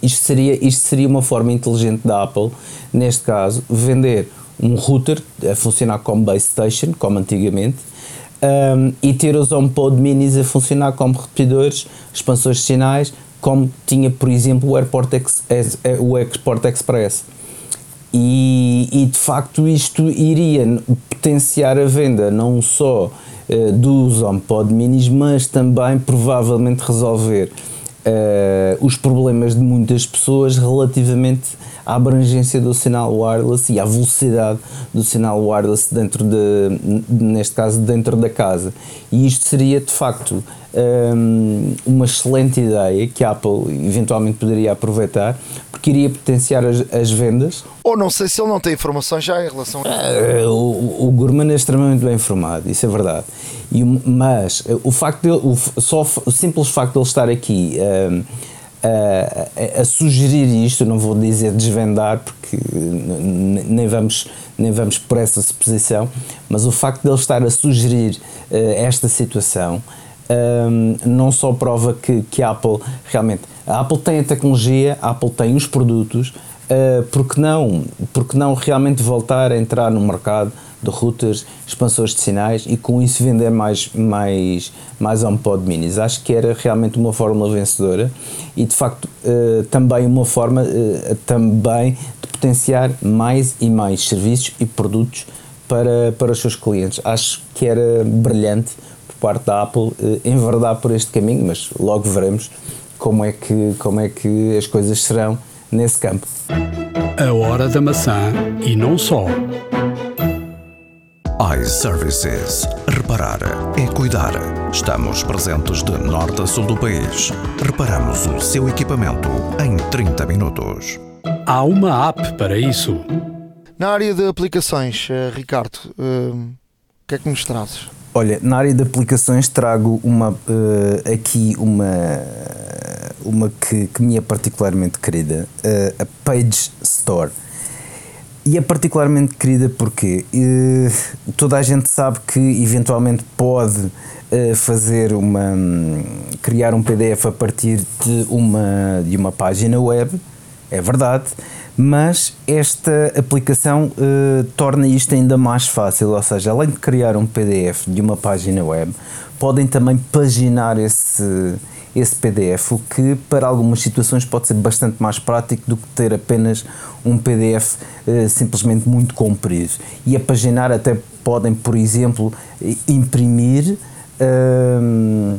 Isto seria, isto seria uma forma inteligente da Apple, neste caso, vender um router a funcionar como base station, como antigamente, um, e ter os HomePod minis a funcionar como repetidores, expansores de sinais, como tinha, por exemplo, o Airport, Ex, o Airport Express. E, e, de facto isto iria potenciar a venda não só uh, dos HomePod minis, mas também provavelmente resolver os problemas de muitas pessoas relativamente à abrangência do sinal wireless e à velocidade do sinal wireless dentro de, neste caso, dentro da casa. E isto seria de facto um, uma excelente ideia que a Apple eventualmente poderia aproveitar, porque iria potenciar as, as vendas. Ou não sei se ele não tem informações já em relação a. Uh, o, o Gurman é extremamente bem informado, isso é verdade. E, mas o facto de, o, só o simples facto de ele estar aqui. Um, a, sugerir isto, não vou dizer desvendar porque nem vamos, nem vamos por essa suposição, mas o facto de ele estar a sugerir uh, esta situação um, não só prova que, que a Apple realmente a Apple tem a tecnologia, a Apple tem os produtos, uh, porque não, porque não realmente voltar a entrar no mercado de routers, expansores de sinais e com isso vender mais, mais, mais HomePod minis. Acho que era realmente uma fórmula vencedora e de facto uh, também uma forma uh, também de potenciar mais e mais serviços e produtos para, para os seus clientes. Acho que era brilhante parte da Apple eh, enverdar por este caminho, mas logo veremos como é que, como é que as coisas serão nesse campo. A hora da maçã e não só. iServices. Reparar é cuidar. Estamos presentes de norte a sul do país. Reparamos o seu equipamento em 30 minutos. Há uma app para isso. Na área de aplicações, eh, Ricardo, uh, o que é que nos trazes? Olha, na área de aplicações trago uma, uh, aqui uma, uma que, que me é particularmente querida, uh, a Page Store. E é particularmente querida porque uh, toda a gente sabe que eventualmente pode fazer uma criar um PDF a partir de uma, de uma página web, é verdade, mas esta aplicação uh, torna isto ainda mais fácil, ou seja, além de criar um PDF de uma página web, podem também paginar esse, esse PDF, o que para algumas situações pode ser bastante mais prático do que ter apenas um PDF eh, simplesmente muito comprido. E a paginar até podem, por exemplo, imprimir. Uh,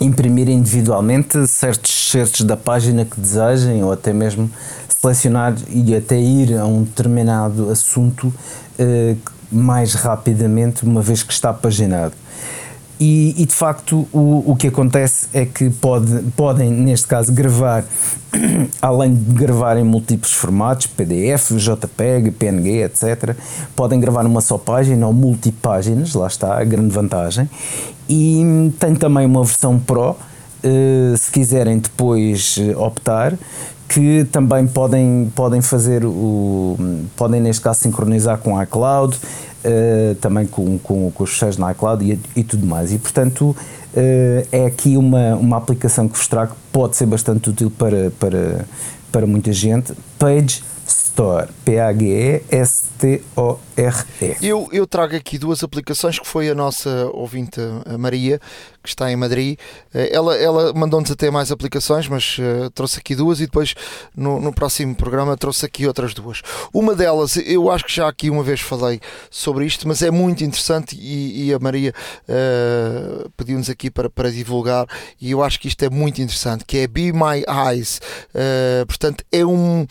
imprimir individualmente certos certos da página que desejem ou até mesmo selecionar e até ir a um determinado assunto uh, mais rapidamente, uma vez que está paginado. E, e, de facto o, o que acontece é que pode, podem, neste caso, gravar, além de gravar em múltiplos formatos, PDF, JPEG, PNG, etc., podem gravar numa só página ou multipáginas, lá está a grande vantagem. E tem também uma versão Pro, uh, se quiserem depois eh, optar, que também podem, podem fazer o. podem neste caso sincronizar com a iCloud, uh, também com, com, com os fecheiros na iCloud e, e tudo mais. E portanto uh, é aqui uma, uma aplicação que vos trago pode ser bastante útil para, para, para muita gente. Page Store, P-A-G-E-S-T-O-R-E. Eu, eu trago aqui duas aplicações que foi a nossa ouvinte, a Maria, que está em Madrid. Eh, ela, ela mandou-nos até mais aplicações, mas uh, trouxe aqui duas e depois no, no próximo programa trouxe aqui outras duas. Uma delas, eu acho que já aqui uma vez falei sobre isto, mas é muito interessante e, e a Maria uh, pediu-nos aqui para, para divulgar e eu acho que isto é muito interessante, que é Be My Eyes. Uh, portanto, é, um,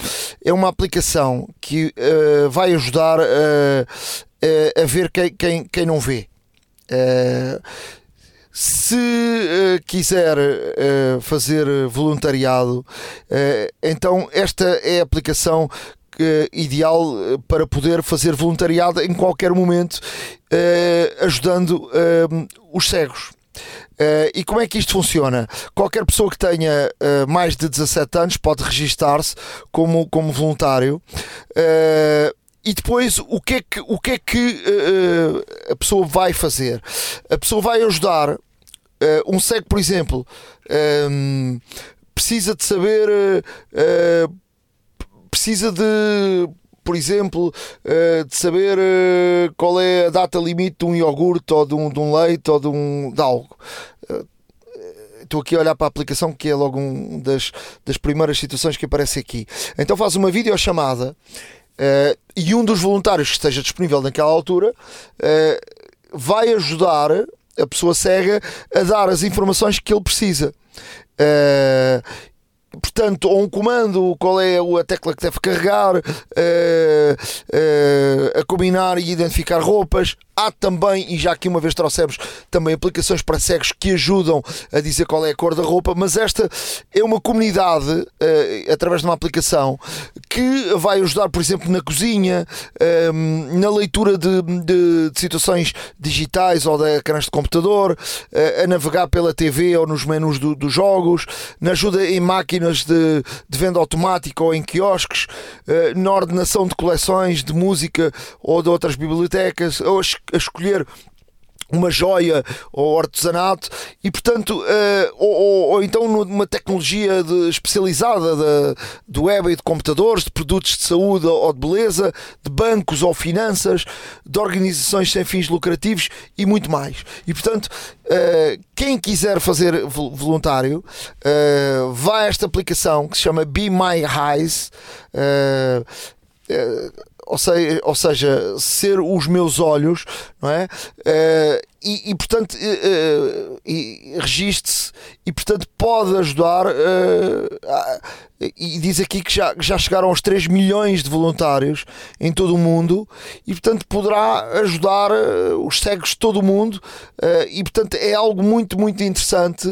é uma aplicação que vai ajudar a ver quem, quem, quem não vê. Uh, se uh, quiser uh, fazer voluntariado, uh, então esta é a aplicação ideal para poder fazer voluntariado em qualquer momento, ajudando os cegos. Uh, e como é que isto funciona? Qualquer pessoa que tenha uh, mais de 17 anos pode registar-se como, como voluntário. Uh, e depois o que é que, o que, é que uh, a pessoa vai fazer? A pessoa vai ajudar uh, um cego, por exemplo, um, ehm, precisa de saber, uh, precisa de, por exemplo, de saber qual é a data limite de um iogurte ou de um, de um leite ou de, um, de algo estou aqui a olhar para a aplicação que é logo uma das, das primeiras situações que aparece aqui. Então faz uma videochamada Uh, e um dos voluntários que esteja disponível naquela altura uh, vai ajudar a pessoa cega a dar as informações que ele precisa. Uh, portanto, ou um comando, qual é a tecla que deve carregar, uh, uh, a combinar e identificar roupas. Há também, e já aqui uma vez trouxemos, também aplicações para cegos que ajudam a dizer qual é a cor da roupa, mas esta é uma comunidade, uh, através de uma aplicação, que vai ajudar, por exemplo, na cozinha, na leitura de, de, de, situações digitais ou de ecrãs de computador, a navegar pela TV ou nos menus do, dos jogos, na ajuda em máquinas de, de venda automática ou em quiosques, na ordenação de coleções de música ou de outras bibliotecas, ou a escolher uma joia ou artesanato e portanto uh, ou, ou, ou, então numa tecnologia de, especializada de, do web e de computadores de produtos de saúde ou de beleza de bancos ou finanças de organizações sem fins lucrativos e muito mais. E portanto uh, quem quiser fazer voluntário uh, vai a esta aplicação que se chama Be My Eyes ou seja, ou seja, ser os meus olhos, não é? Uh, e, e, portanto, uh, uh, registre-se e, portanto, pode ajudar. A, e diz aqui que já, já chegaram aos 3 milhões de voluntários em todo o mundo e, portanto, poderá ajudar os cegos de todo o mundo. e, portanto, é algo muito, muito interessante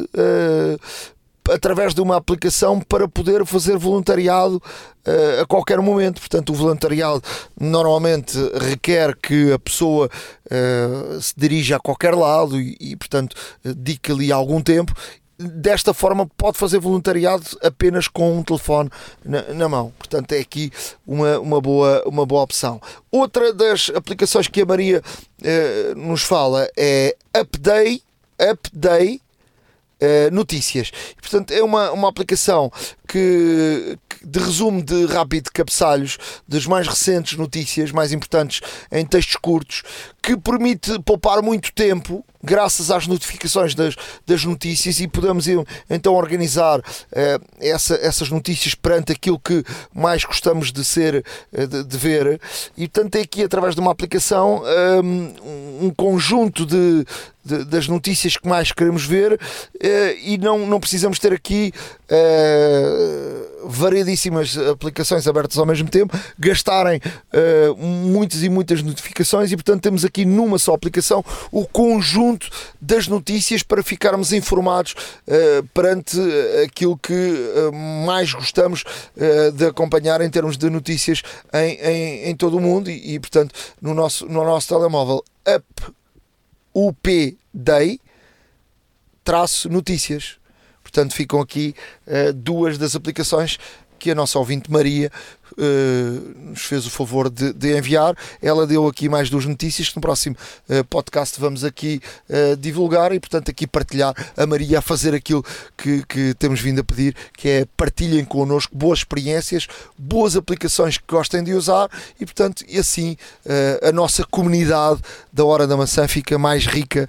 através de uma aplicação para poder fazer voluntariado uh, a qualquer momento. Portanto, o voluntariado normalmente requer que a pessoa uh, se dirija a qualquer lado e, e portanto, dedique ali algum tempo desta forma pode fazer voluntariado apenas com um telefone na, na, mão. Portanto, é aqui uma, uma, boa, uma boa opção. Outra das aplicações que a Maria eh, nos fala é Upday, Upday uh, notícias. E, portanto, é uma, uma aplicação que, que, de resumo de rápido cabeçalhos das mais recentes notícias, mais importantes em textos curtos, que permite poupar muito tempo graças às notificações das, das notícias e podemos então organizar uh, essa, essas notícias perante aquilo que mais gostamos de ser uh, de, de, ver. E portanto é aqui através de uma aplicação um, um conjunto de, de, das notícias que mais queremos ver uh, e não, não precisamos ter aqui variedíssimas aplicações abertas ao mesmo tempo, gastarem uh, muitas e muitas notificações e, portanto, temos aqui numa só aplicação o conjunto das notícias para ficarmos informados uh, perante aquilo que uh, mais gostamos de acompanhar em termos de notícias em, em, em todo o mundo e, e, portanto, no nosso, no nosso telemóvel, Up UP Day traço notícias. Portanto, ficam aqui uh, duas das aplicações que a nossa ouvinte Maria uh, nos fez o favor de, de, enviar. Ela deu aqui mais duas notícias que no próximo uh, podcast vamos aqui uh, divulgar e, portanto, aqui partilhar a Maria a fazer aquilo que, que temos vindo a pedir, que é partilhem connosco boas experiências, boas aplicações que gostem de usar e, portanto, e assim a nossa comunidade da Hora da Maçã fica mais rica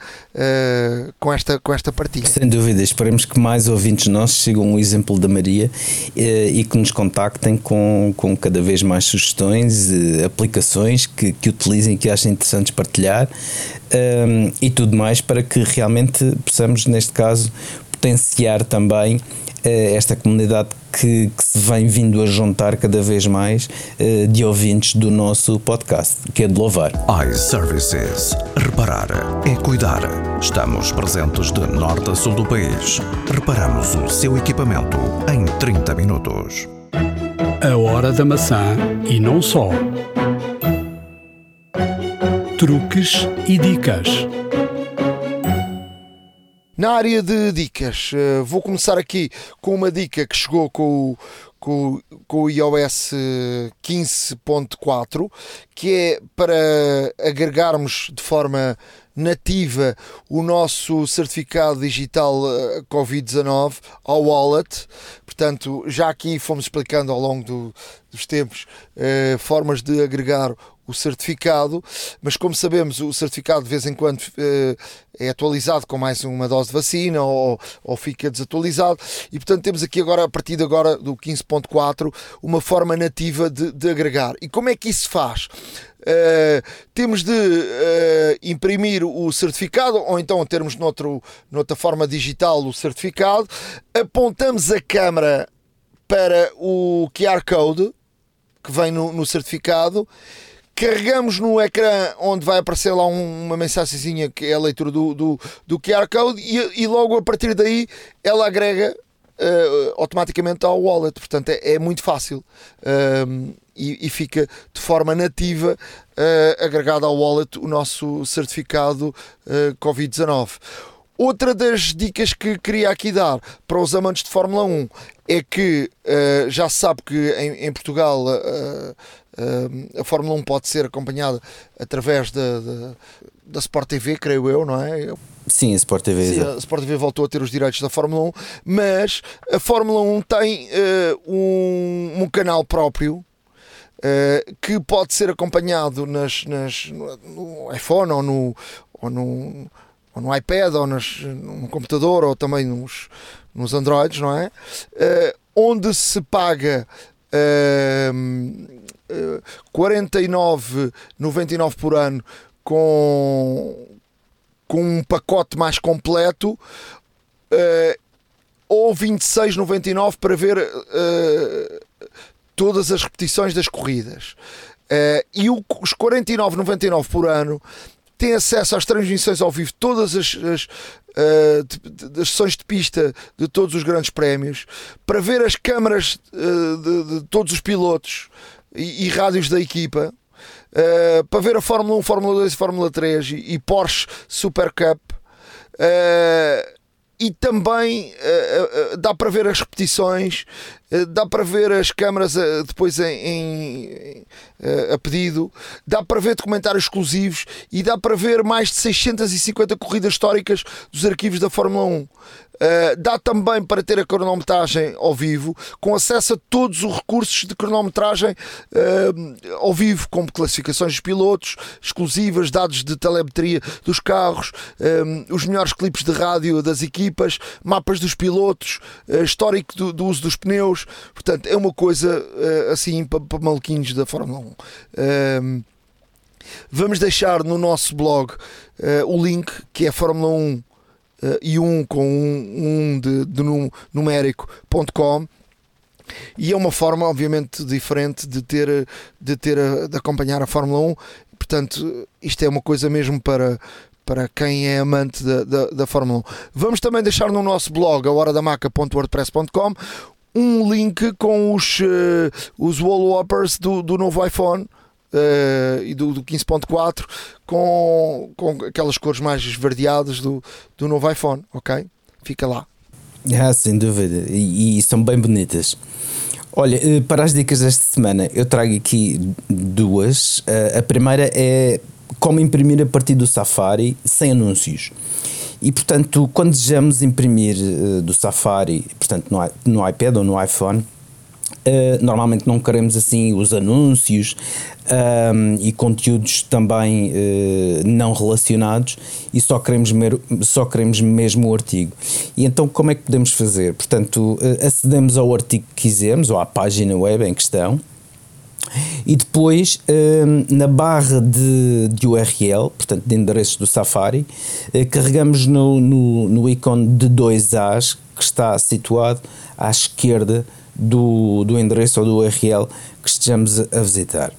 com, esta, com esta partilha. Sem dúvida, esperemos que mais ouvintes nossos sigam o exemplo da Maria e que nos contactem com, com cada vez mais sugestões, eh, aplicações que, que utilizem, que achem interessantes partilhar um, ehm, e tudo mais para que realmente possamos, neste caso, potenciar também uh, esta comunidade que, que, se vem vindo a juntar cada vez mais uh, de ouvintes do nosso podcast, que é de louvar. iServices. Reparar é cuidar. Estamos presentes de norte a sul do país. Reparamos o seu equipamento em 30 minutos. A Hora da Maçã e não só. Truques e dicas. Na área de dicas, eh, vou começar aqui com uma dica que chegou com o, com, com o iOS 15.4, que é para agregarmos de forma nativa o nosso certificado digital eh, Covid-19 ao wallet. Portanto, já aqui fomos explicando ao longo do, dos tempos eh, formas de agregar o certificado, mas como sabemos, o certificado de vez em quando uh, é atualizado com mais uma dose de vacina ou, ou fica desatualizado, e portanto temos aqui agora, a partir de agora do 15.4, uma forma nativa de, de, agregar. E como é que isso faz? Uh, temos de uh, imprimir o certificado ou então termos noutro, noutra forma digital o certificado, apontamos a câmera para o QR Code que vem no, no certificado. Carregamos no ecrã onde vai aparecer lá um, uma mensagenzinha que é a leitura do, do, do QR Code e, e, logo a partir daí ela agrega uh, automaticamente ao wallet. Portanto, é, é muito fácil uh, e, e, fica de forma nativa uh, agregado ao wallet o nosso certificado eh, Covid-19. Outra das dicas que queria aqui dar para os amantes de Fórmula 1 é que uh, já se sabe que em, em Portugal uh, uh, a Fórmula 1 pode ser acompanhada através da, da, da Sport TV, creio eu, não é? Sim, a Sport TV. Sim, a Sport TV voltou a ter os direitos da Fórmula 1, mas a Fórmula 1 tem um, um canal próprio Uh, que pode ser acompanhado nas, nas, no iPhone ou no, ou no, ou no iPad, ou nas, no computador, ou também nos, nos Androids, não é? Uh, onde se paga uh, uh, 49,99 por ano com, com um pacote mais completo. Uh, ou 26,99 para ver uh, todas as repetições das corridas. Uh, e o, os 49,99 por ano tem acesso às transmissões ao vivo, todas as, as, uh, de, de, as sessões de pista de todos os grandes prémios, para ver as câmaras uh, de, de, todos os pilotos e, e rádios da equipa, uh, para ver a Fórmula 1, Fórmula 2 e Fórmula 3 e, e Porsche Super Cup. e também dá para ver as repetições, dá para ver as câmaras depois em, em uh, a pedido, dá para ver documentários exclusivos e dá para ver mais de 650 corridas históricas dos arquivos da Fórmula 1. Uh, dá também para ter a cronometragem ao vivo, com acesso a todos os recursos de cronometragem uh, ao vivo, como classificações dos pilotos, exclusivas, dados de telemetria dos carros, os melhores clipes de rádio das equipas, mapas dos pilotos, uh, histórico do, do, uso dos pneus. Portanto, é uma coisa assim para, para maluquinhos da Fórmula 1. Um, vamos deixar no nosso blog uh, o link que é Fórmula 1 uh, eh, e 1 com um, um de, de numérico.com e é uma forma obviamente diferente de ter de ter de acompanhar a Fórmula 1 portanto isto é uma coisa mesmo para para quem é amante da, da, da Fórmula 1. Vamos também deixar no nosso blog, a horadamaca.wordpress.com, um link com os, uh, os wallpapers do, do novo iPhone. Uh, e do, do 15.4 com, com aquelas cores mais esverdeadas do, do novo iPhone, ok? Fica lá. Ah, sem dúvida, e, e são bem bonitas. Olha, eh, para as dicas desta semana, eu trago aqui duas. A primeira é como imprimir a partir do Safari sem anúncios. E portanto, quando desejamos imprimir uh, do Safari, portanto no, no iPad ou no iPhone, Uh, normalmente não queremos assim os anúncios um, ehm, e conteúdos também uh, não relacionados e só queremos, mer só queremos mesmo o artigo. E então como é que podemos fazer? Portanto, uh, acedemos ao artigo que quisermos ou à página web em questão e depois, hum, na barra de, de URL, portanto de endereços do Safari, eh, carregamos no, no, no ícone de dois As que está situado à esquerda do, do endereço ou do URL que estejamos a visitar.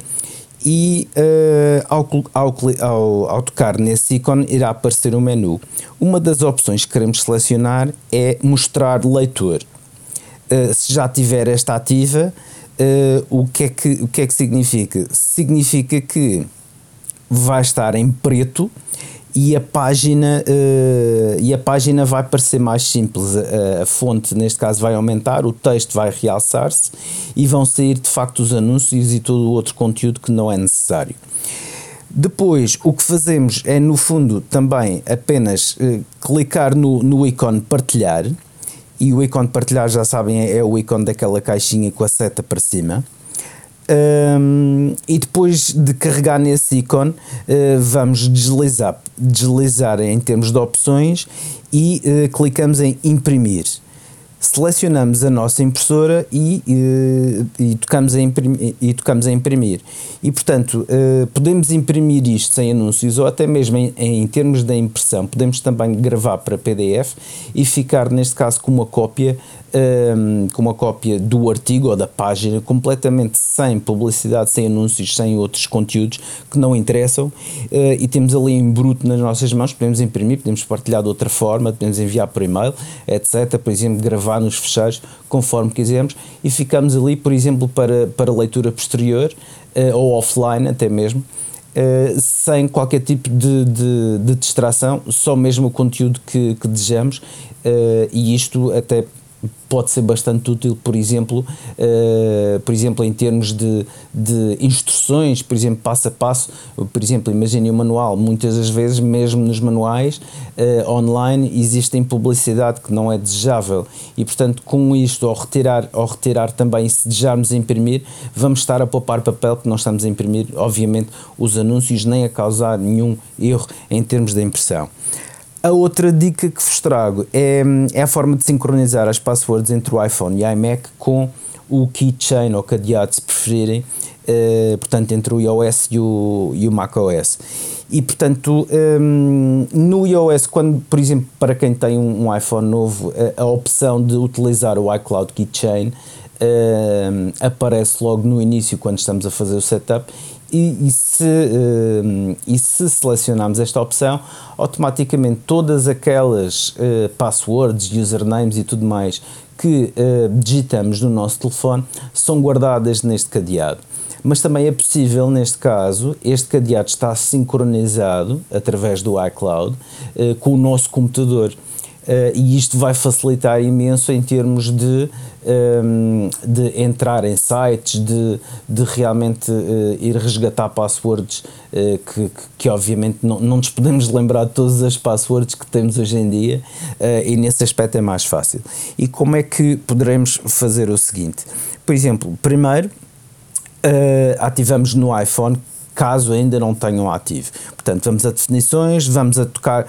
E uh, ao, ao, ao, ao, tocar nesse ícone irá aparecer um menu. Uma das opções que queremos selecionar é mostrar leitor. Uh, se já tiver esta ativa, uh, o, que é que, o que é que significa? Significa que vai estar em preto e a página uh, e a página vai parecer mais simples. A, a, fonte neste caso vai aumentar o texto vai realçar-se e vão sair de facto os anúncios e todo o outro conteúdo que não é necessário. Depois o que fazemos é no fundo também apenas uh, clicar no, no ícone partilhar e o ícone de partilhar, já sabem, é o ícone daquela caixinha com a seta para cima. Um, e depois de carregar nesse ícone, uh, vamos deslizar, deslizar em termos de opções e uh, clicamos em imprimir selecionamos a nossa impressora e, e, e, tocamos, a imprimir, e tocamos a imprimir. E, portanto, uh, podemos imprimir isto sem anúncios ou até mesmo em, em, termos da impressão, podemos também gravar para PDF e ficar, neste caso, com uma cópia um, com uma cópia do artigo ou da página completamente sem publicidade, sem anúncios, sem outros conteúdos que não interessam uh, e temos ali em bruto nas nossas mãos, podemos imprimir, podemos partilhar de outra forma, podemos enviar por e-mail, etc. Por exemplo, gravar nos fecheiros conforme quisermos e ficamos ali, por exemplo, para, para leitura posterior uh, ou offline até mesmo. Uh, sem qualquer tipo de, de, de, distração, só mesmo o conteúdo que, que desejamos, uh, e isto até pode ser bastante útil, por exemplo, uh, por exemplo, em termos de, de instruções, por exemplo, passo a passo, por exemplo, imagine o manual, muitas das vezes, mesmo nos manuais uh, online, existem publicidade que não é desejável. E, portanto, com isto, ao retirar, ao retirar também, se desejarmos imprimir, vamos estar a poupar papel que nós estamos a imprimir, obviamente, os anúncios, nem a causar nenhum erro em termos da impressão. A outra dica que vos trago é, é a forma de sincronizar as passwords entre o iPhone e o iMac com o keychain ou cadeado, se preferirem, uh, portanto, entre o iOS e o, e o macOS. E, portanto, um, no iOS, quando, por exemplo, para quem tem um, um iPhone novo, a, a, opção de utilizar o iCloud Keychain uh, aparece logo no início, quando estamos a fazer o setup, e, e, se, uh, e se selecionarmos esta opção, automaticamente todas aquelas uh, passwords, usernames e tudo mais que uh, digitamos no nosso telefone são guardadas neste cadeado. Mas também é possível, neste caso, este cadeado está sincronizado através do iCloud com o nosso computador. Uh, e isto vai facilitar imenso em termos de, um, ehm, de entrar em sites, de, de realmente uh, ir resgatar passwords uh, que, que, que, obviamente não, não nos podemos lembrar de todas as passwords que temos hoje em dia e nesse aspecto é mais fácil. E como é que poderemos fazer o seguinte? Por exemplo, primeiro ativamos no iPhone caso ainda não tenham ativo. Portanto, vamos a definições, vamos a tocar,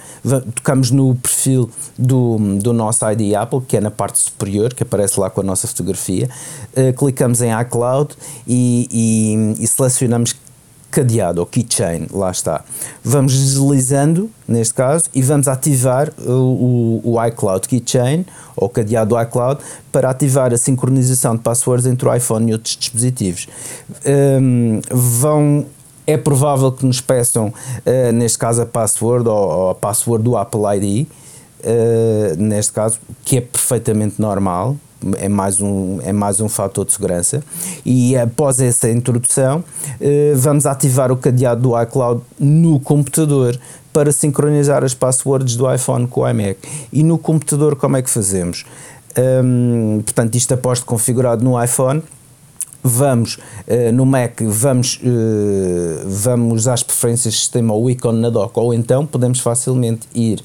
tocamos no perfil do, do nosso ID Apple, que é na parte superior, que aparece lá com a nossa fotografia, uh, clicamos em iCloud e, e, e selecionamos cadeado ou keychain, lá está. Vamos deslizando, neste caso, e vamos ativar o, o, o iCloud Keychain ou cadeado do iCloud para ativar a sincronização de passwords entre o iPhone e outros dispositivos. Um, vão é provável que nos peçam, uh, neste caso, a password ou, ou, a password do Apple ID, uh, neste caso, que é perfeitamente normal, é mais um, é mais um fator de segurança. E após essa introdução, uh, vamos ativar o cadeado do iCloud no computador para sincronizar as passwords do iPhone com o iMac. E no computador, como é que fazemos? Um, portanto, isto após configurado no iPhone vamos uh, no Mac, vamos, uh, vamos às preferências de sistema ao ícone na dock, ou então podemos facilmente ir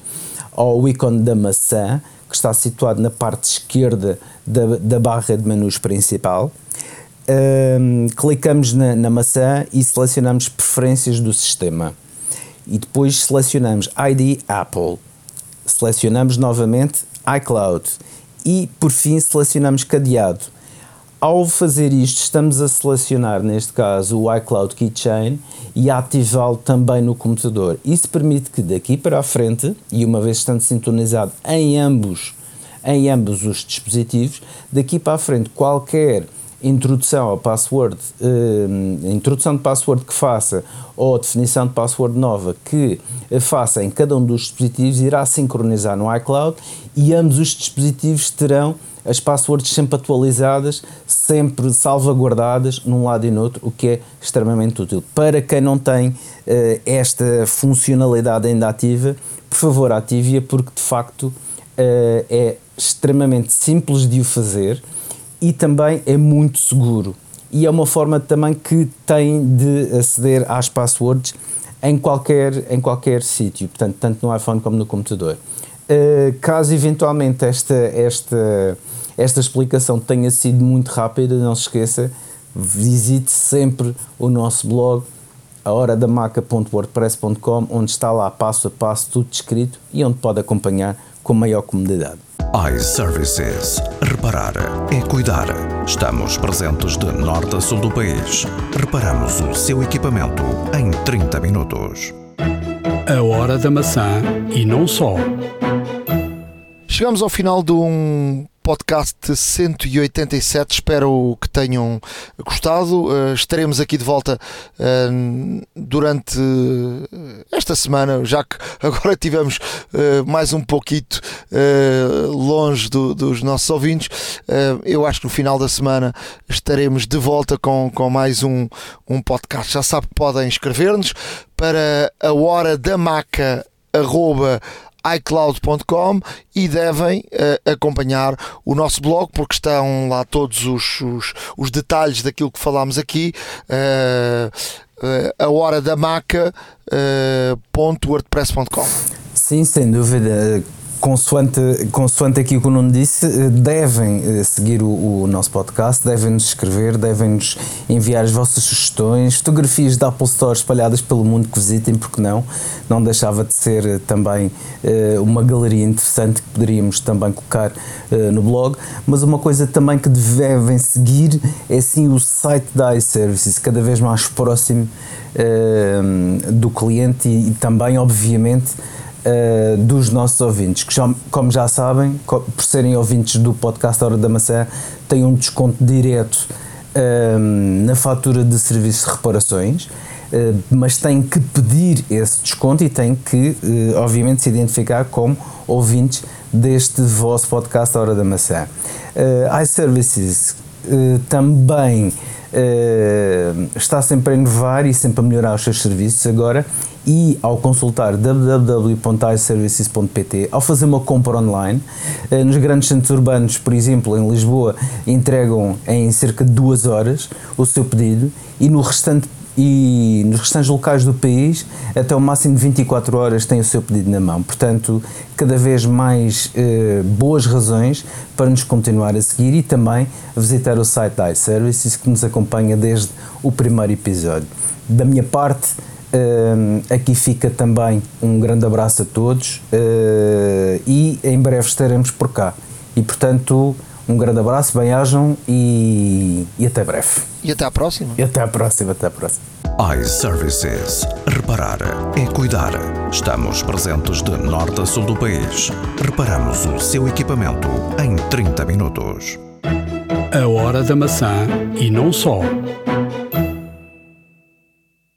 ao ícone da maçã, que está situado na parte esquerda da, da barra de menus principal. Um, clicamos na, na maçã e selecionamos preferências do sistema. E depois selecionamos ID Apple. Selecionamos novamente iCloud. E por fim selecionamos cadeado ao fazer isto, estamos a selecionar, neste caso, o iCloud Keychain e a ativá-lo também no computador. Isso permite que daqui para a frente, e uma vez estando sintonizado em ambos, em ambos os dispositivos, daqui para a frente qualquer introdução ao password, eh, introdução de password que faça ou definição de password nova que faça em cada um dos dispositivos irá sincronizar no iCloud e ambos os dispositivos terão as passwords sempre atualizadas, sempre salvaguardadas num lado e no outro, o que é extremamente útil. Para quem não tem uh, esta funcionalidade ainda ativa, por favor ative-a porque de facto uh, é extremamente simples de o fazer e também é muito seguro. E é uma forma também que tem de aceder às passwords em qualquer, em qualquer sítio, portanto, tanto no iPhone como no computador. Uh, caso eventualmente esta, esta, esta explicação tenha sido muito rápida, não se esqueça visite sempre o nosso blog ahoradamaca.wordpress.com onde está lá passo a passo tudo descrito e onde pode acompanhar com maior comodidade. iServices. Reparar é cuidar. Estamos presentes de norte a sul do país. Reparamos o seu equipamento em 30 minutos. A hora da maçã e não só. Chegamos ao final de um podcast 187. Espero que tenham gostado. Uh, estaremos aqui de volta uh, durante esta semana, já que agora tivemos mais um pouquito longe do, dos nossos ouvintes. eu acho que no final da semana estaremos de volta com, com mais um, um podcast. Já sabe que podem inscrever-nos para a hora da maca arroba iCloud.com e devem uh, acompanhar o nosso blog porque estão lá todos os, os, os detalhes daquilo que falámos aqui. Uh, uh, a hora da maca.wordpress.com Sim, sem dúvida consoante, consoante aqui o que o Nuno disse, eh, devem eh, seguir o, o nosso podcast, devem nos escrever, devem nos enviar as vossas sugestões, fotografias da Apple Store espalhadas pelo mundo que visitem, porque não? Não deixava de ser eh, também uma galeria interessante que poderíamos também colocar no blog, mas uma coisa também que devem seguir é sim o site da iServices, cada vez mais próximo do cliente e, e também, obviamente, uh, dos nossos ouvintes, que já, como já sabem, por serem ouvintes do podcast Hora da Maçã, têm um desconto direto uh, na fatura de serviços de reparações. Uh, mas têm que pedir esse desconto e têm que, obviamente, se identificar como ouvintes deste vosso podcast Hora da Maçã. Uh, iServices também está sempre a inovar e sempre a melhorar os seus serviços. Agora, e ao consultar www.iservices.pt, ao fazer uma compra online, eh, nos grandes centros urbanos, por exemplo, em Lisboa, entregam em cerca de duas horas o seu pedido e no restante e nos restantes locais do país, até o máximo de 24 horas tem o seu pedido na mão. Portanto, cada vez mais eh, boas razões para nos continuar a seguir e também visitar o site da iServices que nos acompanha desde o primeiro episódio. Da minha parte, Uh, aqui fica também um grande abraço a todos uh, e em breve estaremos por cá. E portanto, um grande abraço, bem-ajam e, e até breve. E até à próxima. E até à próxima, até à próxima. iServices. Reparar é cuidar. Estamos presentes de norte a sul do país. Reparamos o seu equipamento em 30 minutos. A hora da maçã e não só.